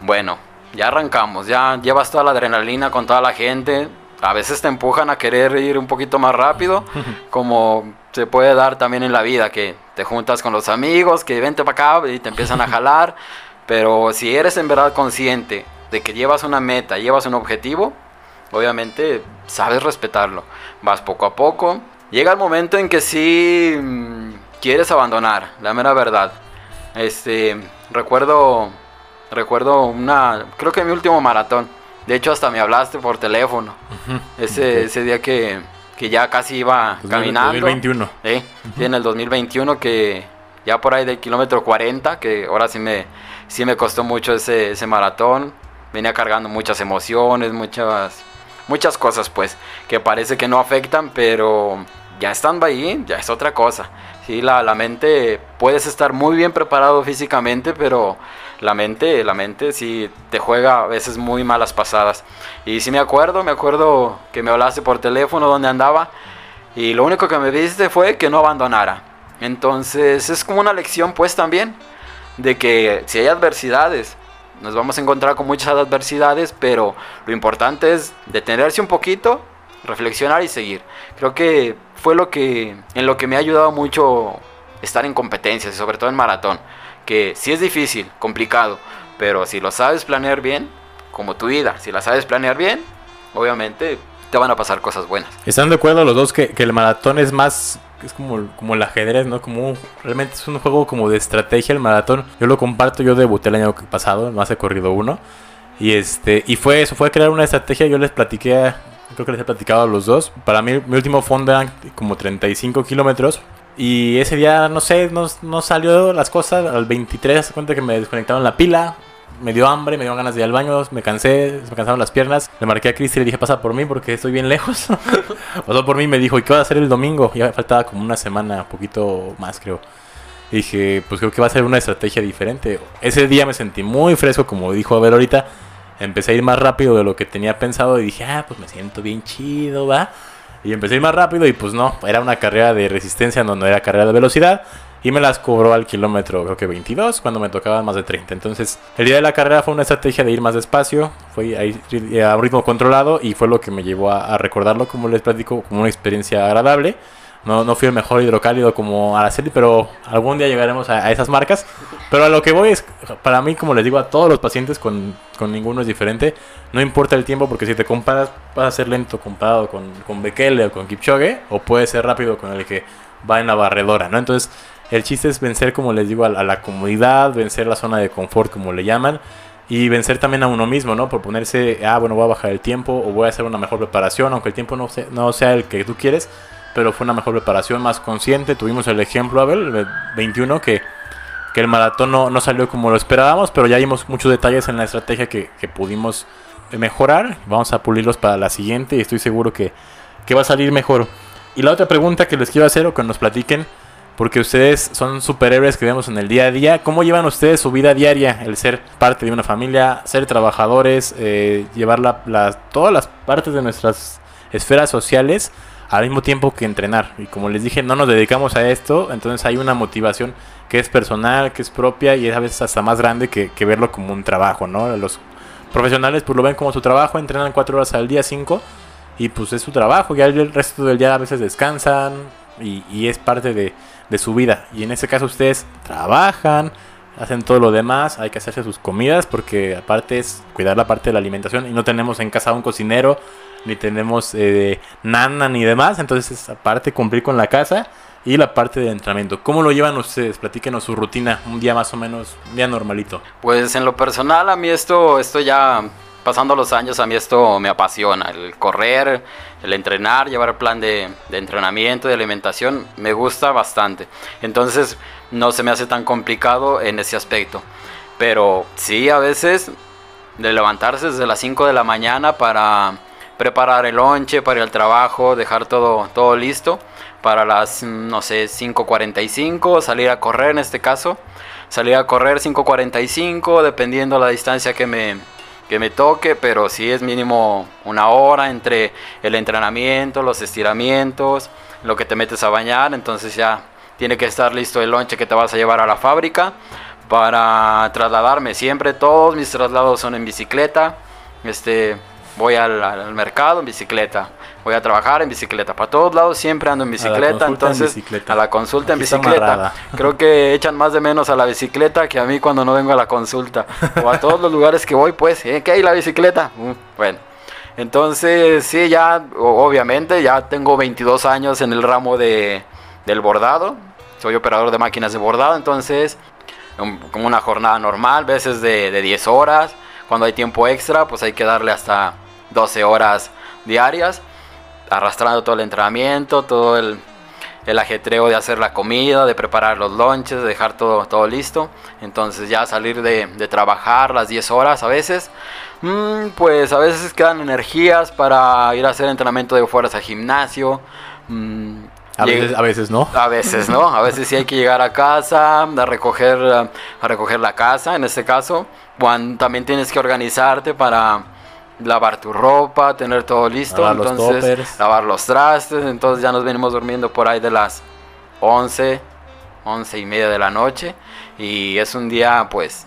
bueno, ya arrancamos, ya llevas toda la adrenalina con toda la gente. A veces te empujan a querer ir un poquito más rápido, [laughs] como se puede dar también en la vida, que te juntas con los amigos, que vente para acá y te empiezan a jalar. [laughs] Pero si eres en verdad consciente de que llevas una meta, llevas un objetivo, obviamente sabes respetarlo. Vas poco a poco. Llega el momento en que sí mm, quieres abandonar, la mera verdad. Este, recuerdo, recuerdo una, creo que mi último maratón. De hecho, hasta me hablaste por teléfono. ese, ese día que, que ya casi iba caminando. 2021. ¿eh? en el 2021 que ya por ahí del kilómetro 40, que ahora sí me, sí me costó mucho ese, ese maratón. Venía cargando muchas emociones, muchas muchas cosas pues que parece que no afectan, pero ya estando ahí, ya es otra cosa. Sí, la, la mente, puedes estar muy bien preparado físicamente, pero la mente, la mente sí te juega a veces muy malas pasadas. Y sí me acuerdo, me acuerdo que me hablaste por teléfono donde andaba y lo único que me viste fue que no abandonara. Entonces es como una lección pues también de que si hay adversidades, nos vamos a encontrar con muchas adversidades, pero lo importante es detenerse un poquito, reflexionar y seguir. Creo que fue lo que en lo que me ha ayudado mucho estar en competencias y sobre todo en maratón, que sí es difícil, complicado, pero si lo sabes planear bien, como tu vida, si la sabes planear bien, obviamente te van a pasar cosas buenas. ¿Están de acuerdo los dos que, que el maratón es más es como, como el ajedrez, ¿no? Como realmente es un juego como de estrategia el maratón. Yo lo comparto, yo debuté el año pasado, no hace corrido uno. Y este, y fue eso, fue crear una estrategia, yo les platiqué, creo que les he platicado a los dos. Para mí, mi último fondo eran como 35 kilómetros. Y ese día, no sé, no, no salió las cosas. Al 23 se cuenta que me desconectaron la pila me dio hambre, me dio ganas de ir al baño, me cansé, me cansaron las piernas. Le marqué a Cristi y le dije, pasa por mí porque estoy bien lejos. [laughs] Pasó por mí y me dijo, ¿y qué va a hacer el domingo? Ya faltaba como una semana, un poquito más creo. Y dije, pues creo que va a ser una estrategia diferente. Ese día me sentí muy fresco, como dijo Abel ahorita. Empecé a ir más rápido de lo que tenía pensado y dije, ah, pues me siento bien chido, va. Y empecé a ir más rápido y pues no, era una carrera de resistencia, no, no era carrera de velocidad. Y me las cobró al kilómetro creo que 22 cuando me tocaban más de 30. Entonces el día de la carrera fue una estrategia de ir más despacio, fue ahí a un ritmo controlado y fue lo que me llevó a, recordarlo como les platico como una experiencia agradable. No, no fui el mejor hidrocálido como Araceli, pero algún día llegaremos a, esas marcas. Pero a lo que voy es, para mí, como les digo a todos los pacientes, con, con ninguno es diferente. No importa el tiempo, porque si te comparas, vas a ser lento comparado con, con Bekele o con Kipchoge, o puede ser rápido con el que va en la barredora, ¿no? Entonces, el chiste es vencer, como les digo, a, la comodidad, vencer la zona de confort, como le llaman, y vencer también a uno mismo, ¿no? Por ponerse, ah, bueno, voy a bajar el tiempo o voy a hacer una mejor preparación, aunque el tiempo no, sea, el que tú quieres, pero fue una mejor preparación, más consciente. Tuvimos el ejemplo, Abel, el 21, que, que el maratón no, no, salió como lo esperábamos, pero ya vimos muchos detalles en la estrategia que, que pudimos mejorar. Vamos a pulirlos para la siguiente y estoy seguro que, que va a salir mejor. Y la otra pregunta que les quiero hacer o que nos platiquen porque ustedes son superhéroes que vemos en el día a día. ¿Cómo llevan ustedes su vida diaria? El ser parte de una familia, ser trabajadores, eh, llevar todas las partes de nuestras esferas sociales al mismo tiempo que entrenar. Y como les dije, no nos dedicamos a esto, entonces hay una motivación que es personal, que es propia y es a veces hasta más grande que, verlo como un trabajo, ¿no? Los profesionales pues lo ven como su trabajo, entrenan cuatro horas al día, cinco, y pues es su trabajo, ya el resto del día a veces descansan y es parte de, de su vida. Y en ese caso ustedes trabajan, hacen todo lo demás, hay que hacerse sus comidas porque aparte es cuidar la parte de la alimentación y no tenemos en casa un cocinero, ni tenemos eh, nana ni demás, entonces aparte cumplir con la casa y la parte de entrenamiento. ¿Cómo lo llevan ustedes? Platíquenos su rutina, un día más o menos, un día normalito. Pues en lo personal a mí esto, esto ya pasando los años a mí esto me apasiona, el correr, el entrenar, llevar plan de, entrenamiento, de alimentación, me gusta bastante. Entonces no se me hace tan complicado en ese aspecto. Pero sí, a veces de levantarse desde las 5 de la mañana para preparar el lonche, para ir al trabajo, dejar todo, todo listo para las, no sé, 5.45, salir a correr en este caso. Salir a correr 5.45, dependiendo la distancia que me, que me toque, pero sí es mínimo una hora entre el entrenamiento, los estiramientos, lo que te metes a bañar, entonces ya tiene que estar listo el lonche que te vas a llevar a la fábrica para trasladarme. Siempre todos mis traslados son en bicicleta. Este, voy al, mercado en bicicleta, voy a trabajar en bicicleta, para todos lados siempre ando en bicicleta, entonces a la consulta en bicicleta. Creo que echan más de menos a la bicicleta que a mí cuando no vengo a la consulta. O a todos los lugares que voy, pues, ¿eh? ¿qué hay la bicicleta? Uh, bueno. Entonces, sí, ya, obviamente, ya tengo 22 años en el ramo de, del bordado. Soy operador de máquinas de bordado, entonces, como una jornada normal, veces de, de 10 horas. Cuando hay tiempo extra, pues hay que darle hasta 12 horas diarias, arrastrando todo el entrenamiento, todo el, ajetreo de hacer la comida, de preparar los lunches, de dejar todo, todo listo. Entonces ya salir de, trabajar las 10 horas a veces, mm, pues a veces quedan energías para ir a hacer entrenamiento de fuerza a gimnasio. Mm, a veces, a veces, no. A veces no. A veces sí hay que llegar a casa, a recoger, a recoger la casa, en este caso. Cuando también tienes que organizarte para lavar tu ropa, tener todo listo, lavar entonces los lavar los trastes, entonces ya nos venimos durmiendo por ahí de las 11, 11 y media de la noche y es un día pues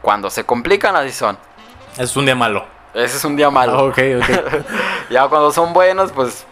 cuando se complican así son. Es un día malo. Ese es un día malo. Ah, ok, [laughs] ya cuando son buenos pues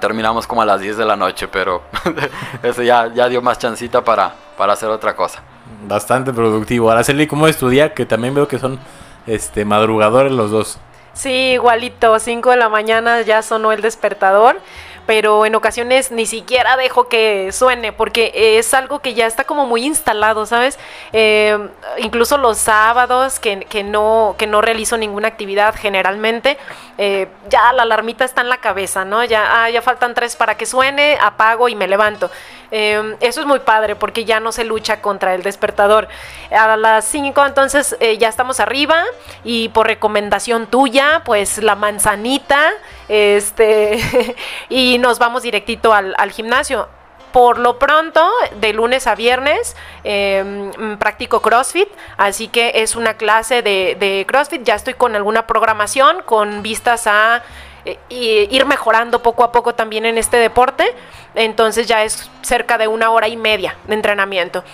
terminamos como a las 10 de la noche, pero [laughs] eso ya, ya dio más chancita para, para hacer otra cosa. Bastante productivo. Araceli, ¿cómo estudia? Que también veo que son este, madrugadores los dos. Sí, igualito, 5 de la mañana ya sonó el despertador, pero en ocasiones ni siquiera dejo que suene porque es algo que ya está como muy instalado, ¿sabes? Eh, incluso los sábados que, que, no, que no realizo ninguna actividad generalmente, eh, ya la alarmita está en la cabeza, ¿no? Ya, ah, ya faltan tres para que suene, apago y me levanto. Em, eso es muy padre porque ya no se lucha contra el despertador. A las 5 entonces eh, ya estamos arriba y por recomendación tuya, pues la manzanita, este, [laughs] y nos vamos directito al, gimnasio por lo pronto, de lunes a viernes, em, practico CrossFit, así que es una clase de, de, CrossFit. Ya estoy con alguna programación con vistas a eh, ir mejorando poco a poco también en este deporte. Entonces ya es cerca de una hora y media de entrenamiento.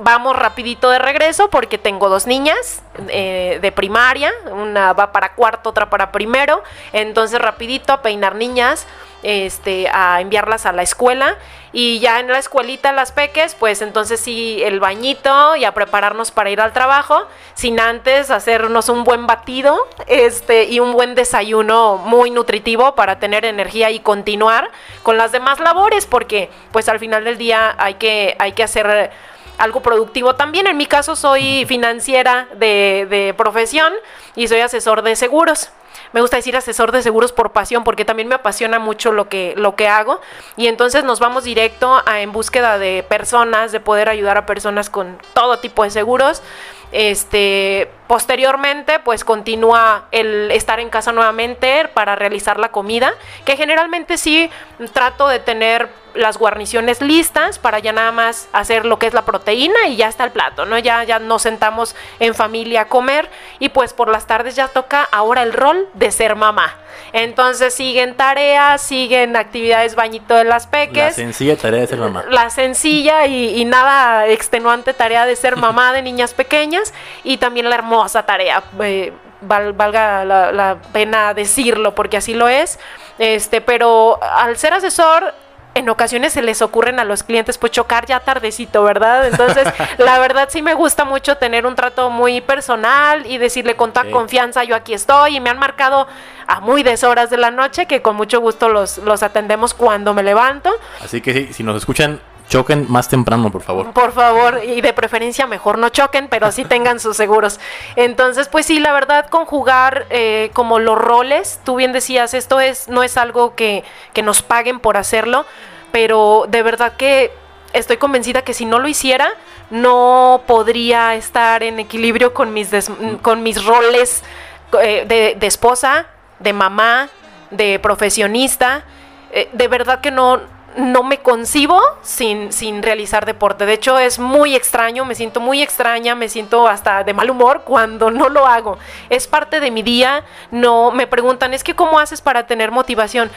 Vamos rapidito de regreso porque tengo dos niñas eh, de primaria, una va para cuarto, otra para primero. Entonces rapidito a peinar niñas este, a enviarlas a la escuela y ya en la escuelita las peques, pues entonces sí el bañito y a prepararnos para ir al trabajo, sin antes hacernos un buen batido este, y un buen desayuno muy nutritivo para tener energía y continuar con las demás labores, porque pues al final del día hay que, hay que hacer algo productivo. También en mi caso soy financiera de, de profesión y soy asesor de seguros me gusta decir asesor de seguros por pasión, porque también me apasiona mucho lo que, lo que hago. Y entonces nos vamos directo a, en búsqueda de personas, de poder ayudar a personas con todo tipo de seguros. Este, posteriormente, pues continúa el estar en casa nuevamente para realizar la comida, que generalmente sí trato de tener las guarniciones listas para ya nada más hacer lo que es la proteína y ya está el plato, ¿no? Ya, ya nos sentamos en familia a comer y pues por las tardes ya toca ahora el rol de ser mamá. Entonces siguen tareas, siguen actividades bañito de las peques. La sencilla tarea de ser mamá. La sencilla y, nada extenuante tarea de ser mamá de niñas pequeñas y también la hermosa tarea. Eh, valga la, la, pena decirlo porque así lo es. Este, pero al ser asesor en ocasiones se les ocurren a los clientes pues chocar ya tardecito, ¿verdad? Entonces, [laughs] la verdad sí me gusta mucho tener un trato muy personal y decirle con toda confianza yo aquí estoy y me han marcado a muy deshoras de la noche que con mucho gusto los, los atendemos cuando me levanto. Así que si, si nos escuchan choquen más temprano, por favor. Por favor, y de preferencia mejor no choquen, pero sí tengan sus seguros. Entonces, pues sí, la verdad, conjugar eh, como los roles, tú bien decías, esto es, no es algo que, que nos paguen por hacerlo, pero de verdad que estoy convencida que si no lo hiciera, no podría estar en equilibrio con mis, con mis roles eh, de, de, esposa, de mamá, de profesionista. Eh, de verdad que no, no me concibo sin, sin realizar deporte. De hecho, es muy extraño, me siento muy extraña, me siento hasta de mal humor cuando no lo hago. Es parte de mi día, no me preguntan, es que ¿cómo haces para tener motivación?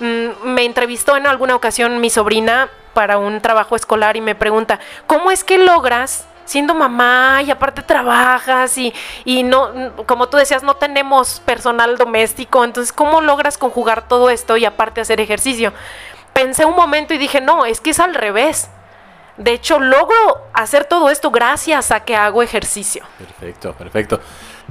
Mm, me entrevistó en alguna ocasión mi sobrina para un trabajo escolar y me pregunta, ¿cómo es que logras siendo mamá y aparte trabajas y, y no, como tú decías, no tenemos personal doméstico, entonces ¿cómo logras conjugar todo esto y aparte hacer ejercicio? Pensé un momento y dije, no, es que es al revés. De hecho, logro hacer todo esto gracias a que hago ejercicio. Perfecto, perfecto.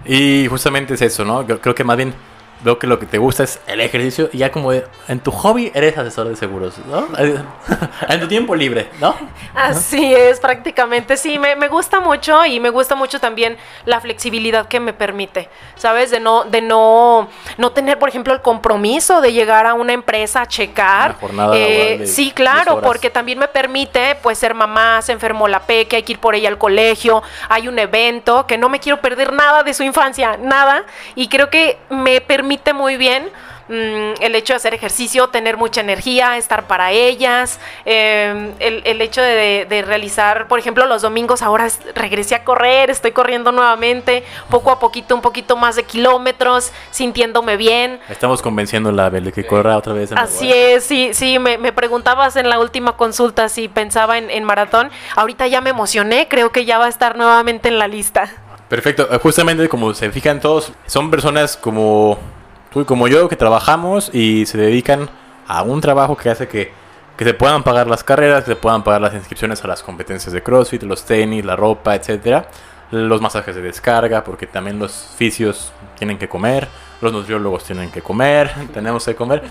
Y justamente es eso, ¿no? creo que más bien veo que lo que te gusta es el ejercicio y ya como en tu hobby eres asesor de seguros, ¿no? [laughs] en tu tiempo libre, ¿no? [laughs] Así es, prácticamente, sí, me, me, gusta mucho y me gusta mucho también la flexibilidad que me permite, ¿sabes? De no, de no, no tener, por ejemplo, el compromiso de llegar a una empresa a checar. jornada eh, sí, claro, porque también me permite, pues, ser mamá, se enfermó la peque, hay que ir por ella al colegio, hay un evento, que no me quiero perder nada de su infancia, nada, y creo que me permite permite muy bien mm, el hecho de hacer ejercicio, tener mucha energía, estar para ellas, em, el, hecho de, realizar, por ejemplo, los domingos ahora regresé a correr, estoy corriendo nuevamente, poco a poquito, un poquito más de kilómetros, sintiéndome bien. Estamos convenciendo la de que corra otra vez. Así es, sí, sí, me, preguntabas en la última consulta si pensaba en, en maratón, ahorita ya me emocioné, creo que ya va a estar nuevamente en la lista. Perfecto, justamente como se fijan todos, son personas como tú y como yo que trabajamos y se dedican a un trabajo que hace que, que se puedan pagar las carreras, que se puedan pagar las inscripciones a las competencias de CrossFit, los tenis, la ropa, etcétera, los masajes de descarga, porque también los fisios tienen que comer, los nutriólogos tienen que comer, [laughs] tenemos que comer.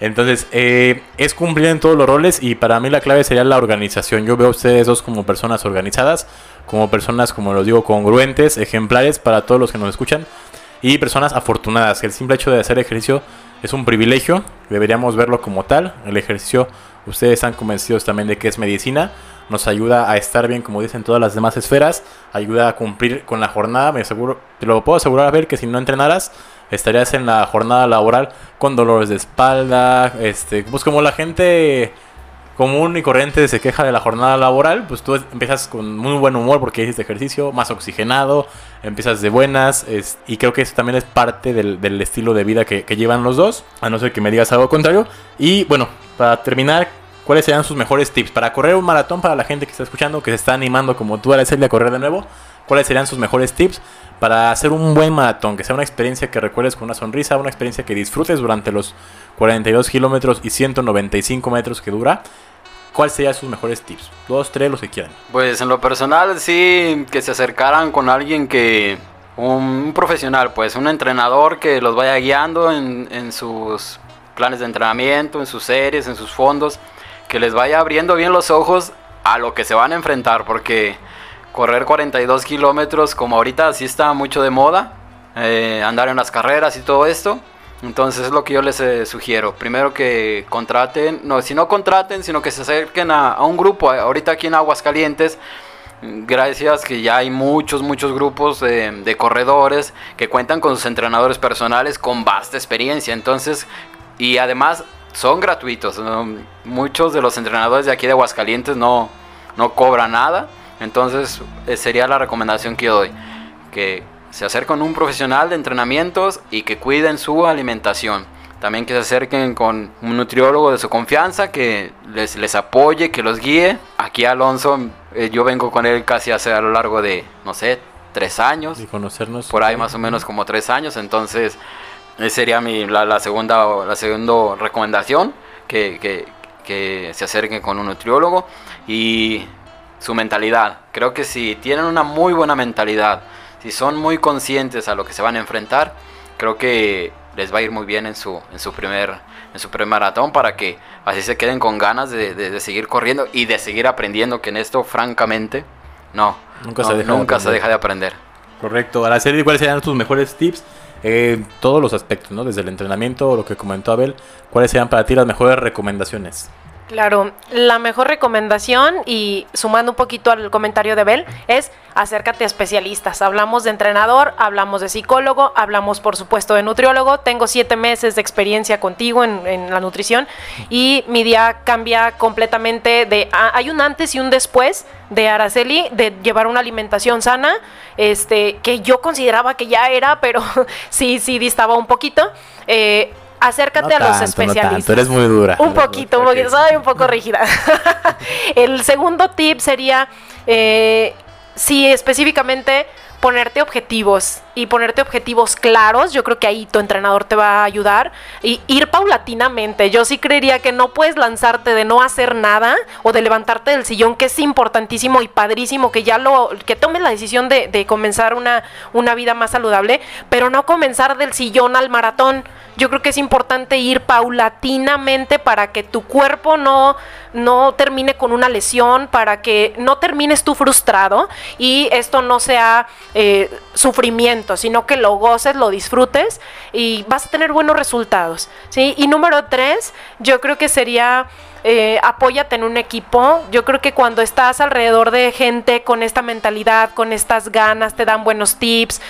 Entonces, eh, es cumplir en todos los roles y para mí la clave sería la organización. Yo veo a ustedes dos como personas organizadas, como personas, como los digo, congruentes, ejemplares para todos los que nos escuchan y personas afortunadas. El simple hecho de hacer ejercicio es un privilegio, deberíamos verlo como tal. El ejercicio, ustedes están convencidos también de que es medicina, nos ayuda a estar bien, como dicen todas las demás esferas, ayuda a cumplir con la jornada. Me aseguro, te lo puedo asegurar a ver que si no entrenaras, estarías en la jornada laboral con dolores de espalda, este, pues como la gente común y corriente se queja de la jornada laboral, pues tú empiezas con muy buen humor porque hiciste ejercicio, más oxigenado, empiezas de buenas, y creo que eso también es parte del, estilo de vida que, llevan los dos, a no ser que me digas algo contrario. Y bueno, para terminar, ¿cuáles serían sus mejores tips para correr un maratón para la gente que está escuchando, que se está animando como tú, Araceli, a correr de nuevo? ¿Cuáles serían sus mejores tips para hacer un buen maratón? Que sea una experiencia que recuerdes con una sonrisa, una experiencia que disfrutes durante los 42 kilómetros y 195 metros que dura. ¿Cuáles serían sus mejores tips? Dos, tres, los que quieran. Pues en lo personal, sí, que se acercaran con alguien que. Un, profesional, pues, un entrenador que los vaya guiando en, en sus planes de entrenamiento, en sus series, en sus fondos, que les vaya abriendo bien los ojos a lo que se van a enfrentar, porque correr 42 kilómetros, como ahorita sí está mucho de moda, eh, andar en las carreras y todo esto, entonces es lo que yo les eh, sugiero. Primero que contraten, no, si no contraten, sino que se acerquen a, un grupo. Ahorita aquí en Aguascalientes, gracias que ya hay muchos, muchos grupos de, corredores que cuentan con sus entrenadores personales con vasta experiencia. Entonces, y además son gratuitos. Muchos de los entrenadores de aquí de Aguascalientes no, no cobran nada. Entonces, eh, sería la recomendación que yo doy. Que se acerquen un profesional de entrenamientos y que cuiden su alimentación. También que se acerquen con un nutriólogo de su confianza que les, les apoye, que los guíe. Aquí Alonso, eh, yo vengo con él casi hace a lo largo de, no sé, tres años. Y conocernos. Por ahí más o menos como tres años. Entonces, esa sería mi, la, segunda, la segunda recomendación, que, que, que se acerquen con un nutriólogo. Y su mentalidad. Creo que si tienen una muy buena mentalidad, si son muy conscientes a lo que se van a enfrentar, creo que les va a ir muy bien en su, en su, primer, en su primer maratón para que así se queden con ganas de, seguir corriendo y de seguir aprendiendo, que en esto, francamente, no, nunca, se, deja nunca de se deja de aprender. Correcto. Ahora, serie, ¿cuáles serían tus mejores tips? En todos los aspectos, ¿no? Desde el entrenamiento, lo que comentó Abel, ¿cuáles serían para ti las mejores recomendaciones? Claro, la mejor recomendación y sumando un poquito al comentario de Bel es acércate a especialistas. Hablamos de entrenador, hablamos de psicólogo, hablamos por supuesto de nutriólogo. Tengo siete meses de experiencia contigo en, la nutrición y mi día cambia completamente de... Ah, hay un antes y un después de Araceli de llevar una alimentación sana, este, que yo consideraba que ya era, pero [laughs] sí, sí distaba un poquito. Eh, acércate a los especialistas. No eres muy dura. Un poquito, un poquito, soy un poco rígida. [laughs] el segundo tip sería, eh, si específicamente ponerte objetivos y ponerte objetivos claros, yo creo que ahí tu entrenador te va a ayudar y ir paulatinamente. Yo sí creería que no puedes lanzarte de no hacer nada o de levantarte del sillón, que es importantísimo y padrísimo que ya lo que tomes la decisión de, comenzar una, una vida más saludable, pero no comenzar del sillón al maratón yo creo que es importante ir paulatinamente para que tu cuerpo no, no termine con una lesión, para que no termines tú frustrado y esto no sea eh, sufrimiento, sino que lo goces, lo disfrutes y vas a tener buenos resultados. ¿sí? Y número tres, yo creo que sería... Eh, apóyate en un equipo. Yo creo que cuando estás alrededor de gente con esta mentalidad, con estas ganas, te dan buenos tips,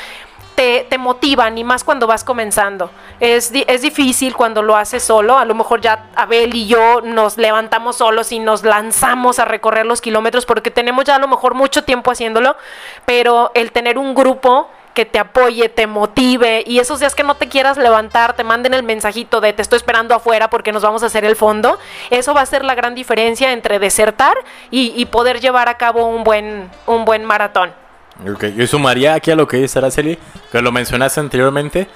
te, te, motivan y más cuando vas comenzando. Es, es difícil cuando lo haces solo, a lo mejor ya Abel y yo nos levantamos solos y nos lanzamos a recorrer los kilómetros porque tenemos ya a lo mejor mucho tiempo haciéndolo, pero el tener un grupo que te apoye, te motive y esos días que no te quieras levantar, te manden el mensajito de te estoy esperando afuera porque nos vamos a hacer el fondo, eso va a ser la gran diferencia entre desertar y, y poder llevar a cabo un buen, un buen maratón. Ok, yo sumaría aquí a lo que dice Araceli, que lo mencionaste anteriormente.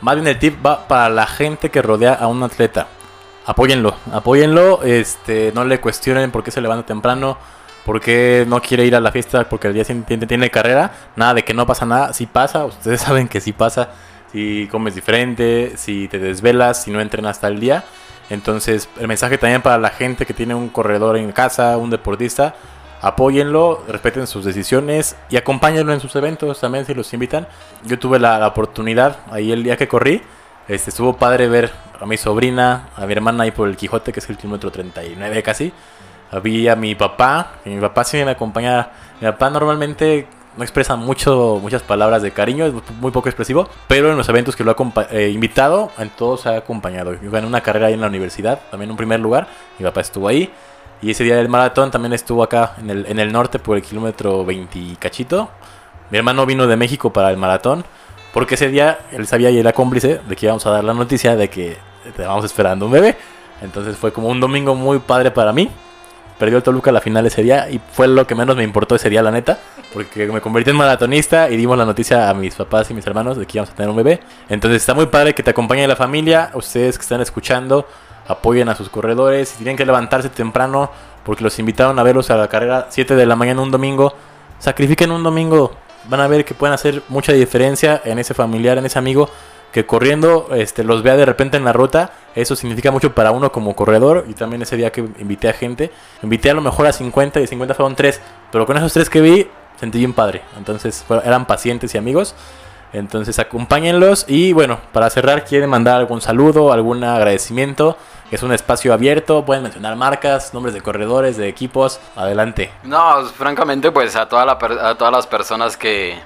Más bien el tip va para la gente que rodea a un atleta. Apóyenlo, apóyenlo, este, no le cuestionen por qué se levanta temprano, por qué no quiere ir a la fiesta porque el día siguiente tiene carrera. Nada de que no pasa nada, si pasa, ustedes [laughs] saben que sí pasa. Si comes diferente, si te desvelas, si no entrenas hasta el día. Entonces, el mensaje también para la gente que tiene un corredor en casa, un deportista, apóyenlo, respeten sus decisiones y acompáñenlo en sus eventos también si los invitan. Yo tuve la, oportunidad ahí el día que corrí, este, estuvo padre ver a mi sobrina, a mi hermana ahí por el Quijote, que es el kilómetro 39 casi. Había a mi papá, que mi papá sí me acompañaba. Mi papá normalmente no expresa mucho, muchas palabras de cariño, es muy poco expresivo, pero en los eventos que lo ha eh, invitado, en todos ha acompañado. Yo gané una carrera ahí en la universidad, también en primer lugar, mi papá estuvo ahí. Y ese día del maratón también estuvo acá en el, en el norte por el kilómetro 20 cachito. Mi hermano vino de México para el maratón. Porque ese día él sabía y era cómplice de que íbamos a dar la noticia de que estábamos esperando un bebé. Entonces fue como un domingo muy padre para mí. Perdió el Toluca la final ese día y fue lo que menos me importó ese día, la neta. Porque me convertí en maratonista y dimos la noticia a mis papás y mis hermanos de que íbamos a tener un bebé. Entonces está muy padre que te acompañe la familia. Ustedes que están escuchando, apoyen a sus corredores. Si tienen que levantarse temprano porque los invitaron a verlos a la carrera 7 de la mañana un domingo, sacrifiquen un domingo. Van a ver que pueden hacer mucha diferencia en ese familiar, en ese amigo que corriendo este, los vea de repente en la ruta, eso significa mucho para uno como corredor. Y también ese día que invité a gente, invité a lo mejor a 50 y 50 fueron 3, pero con esos 3 que vi, sentí bien padre. Entonces eran pacientes y amigos. Entonces acompáñenlos y bueno, para cerrar, ¿quieren mandar algún saludo, algún agradecimiento? Es un espacio abierto, pueden mencionar marcas, nombres de corredores, de equipos, adelante. No, francamente pues a, toda la, a todas las personas que,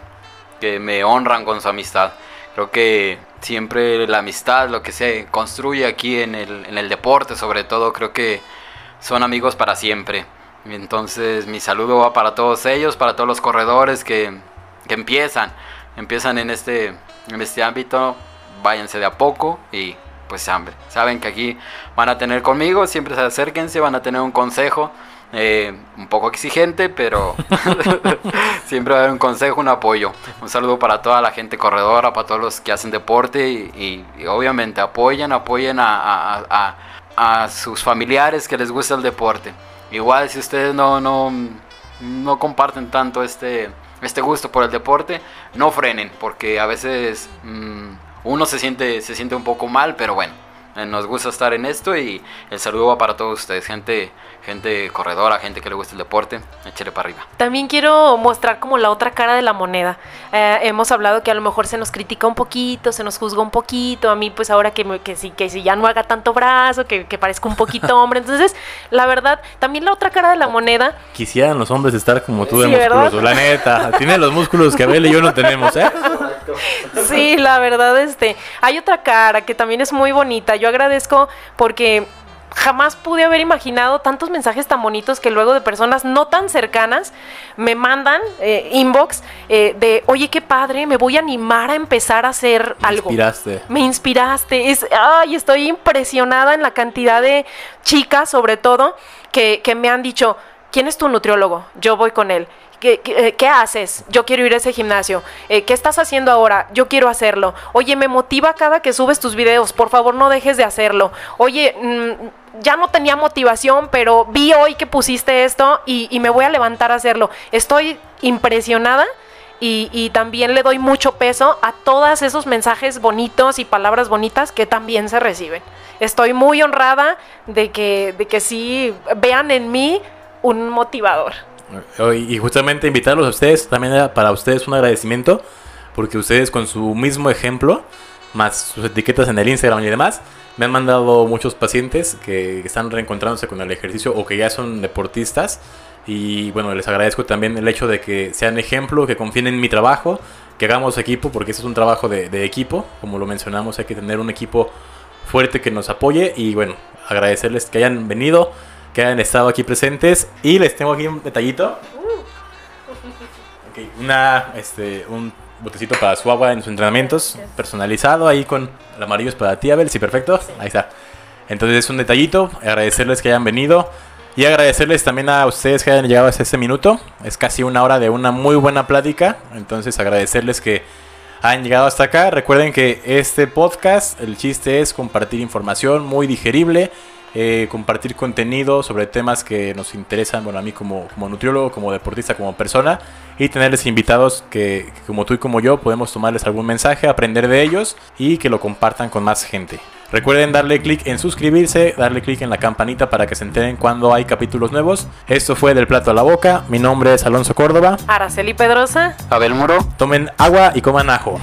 que me honran con su amistad. Creo que siempre la amistad, lo que se construye aquí en el, en el deporte sobre todo, creo que son amigos para siempre. Entonces mi saludo va para todos ellos, para todos los corredores que, que empiezan, empiezan en este, en este ámbito, váyanse de a poco y pues hambre. Saben que aquí van a tener conmigo, siempre se acérquense, van a tener un consejo. Eh, un poco exigente, pero [laughs] siempre va a haber un consejo, un apoyo. Un saludo para toda la gente corredora, para todos los que hacen deporte y, obviamente apoyen, apoyen a, sus familiares que les gusta el deporte. Igual si ustedes no, no, no comparten tanto este, este gusto por el deporte, no frenen, porque a veces mm, uno se siente, se siente un poco mal, pero bueno eh, nos gusta estar en esto y el saludo va para todos ustedes, gente, gente corredora, gente que le gusta el deporte, échale para arriba. También quiero mostrar como la otra cara de la moneda. Eh, hemos hablado que a lo mejor se nos critica un poquito, se nos juzga un poquito, a mí pues ahora que, que, si, que si ya no haga tanto brazo, que, que parezca un poquito hombre, entonces la verdad, también la otra cara de la moneda. Quisieran los hombres estar como tú de musculoso, la neta, tiene los músculos que Abel y yo no tenemos, ¿eh? [laughs] Sí, la verdad, este, hay otra cara que también es muy bonita. Yo agradezco porque jamás pude haber imaginado tantos mensajes tan bonitos que luego de personas no tan cercanas me mandan eh, inbox eh, de, oye, qué padre, me voy a animar a empezar a hacer algo. Me inspiraste. Me inspiraste. Es, ay, estoy impresionada en la cantidad de chicas, sobre todo, que, que me han dicho, ¿quién es tu nutriólogo? Yo voy con él. Eh, ¿Qué, haces? Yo quiero ir a ese gimnasio. Eh, ¿Qué estás haciendo ahora? Yo quiero hacerlo. Oye, me motiva cada que subes tus videos. Por favor, no dejes de hacerlo. Oye, mm, ya no tenía motivación, pero vi hoy que pusiste esto y, me voy a levantar a hacerlo. Estoy impresionada. Y, también le doy mucho peso a todos esos mensajes bonitos y palabras bonitas que también se reciben. Estoy muy honrada de que, de que sí vean en mí un motivador. Y justamente invitarlos a ustedes también para ustedes un agradecimiento, porque ustedes con su mismo ejemplo, más sus etiquetas en el Instagram y demás, me han mandado muchos pacientes que están reencontrándose con el ejercicio o que ya son deportistas. Y bueno, les agradezco también el hecho de que sean ejemplo, que confíen en mi trabajo, que hagamos equipo, porque ese es un trabajo de, de equipo. Como lo mencionamos, hay que tener un equipo fuerte que nos apoye. Y bueno, agradecerles que hayan venido que hayan estado aquí presentes. Y les tengo aquí un detallito. Okay, una, este, un botecito para su agua en sus entrenamientos, personalizado ahí con el amarillo es para ti, Abel. Sí, perfecto. Ahí está. Entonces es un detallito. Agradecerles que hayan venido. Y agradecerles también a ustedes que hayan llegado hasta este minuto. Es casi una hora de una muy buena plática. Entonces agradecerles que hayan llegado hasta acá. Recuerden que este podcast, el chiste es compartir información muy digerible eh, compartir contenido sobre temas que nos interesan, bueno, a mí como, como nutriólogo, como deportista, como persona, y tenerles invitados que, como tú y como yo podemos tomarles algún mensaje, aprender de ellos y que lo compartan con más gente. Recuerden darle clic en suscribirse, darle clic en la campanita para que se enteren cuando hay capítulos nuevos. Esto fue Del Plato a la Boca. Mi nombre es Alonso Córdoba. Araceli Pedrosa. Abel Muro. Tomen agua y coman ajo.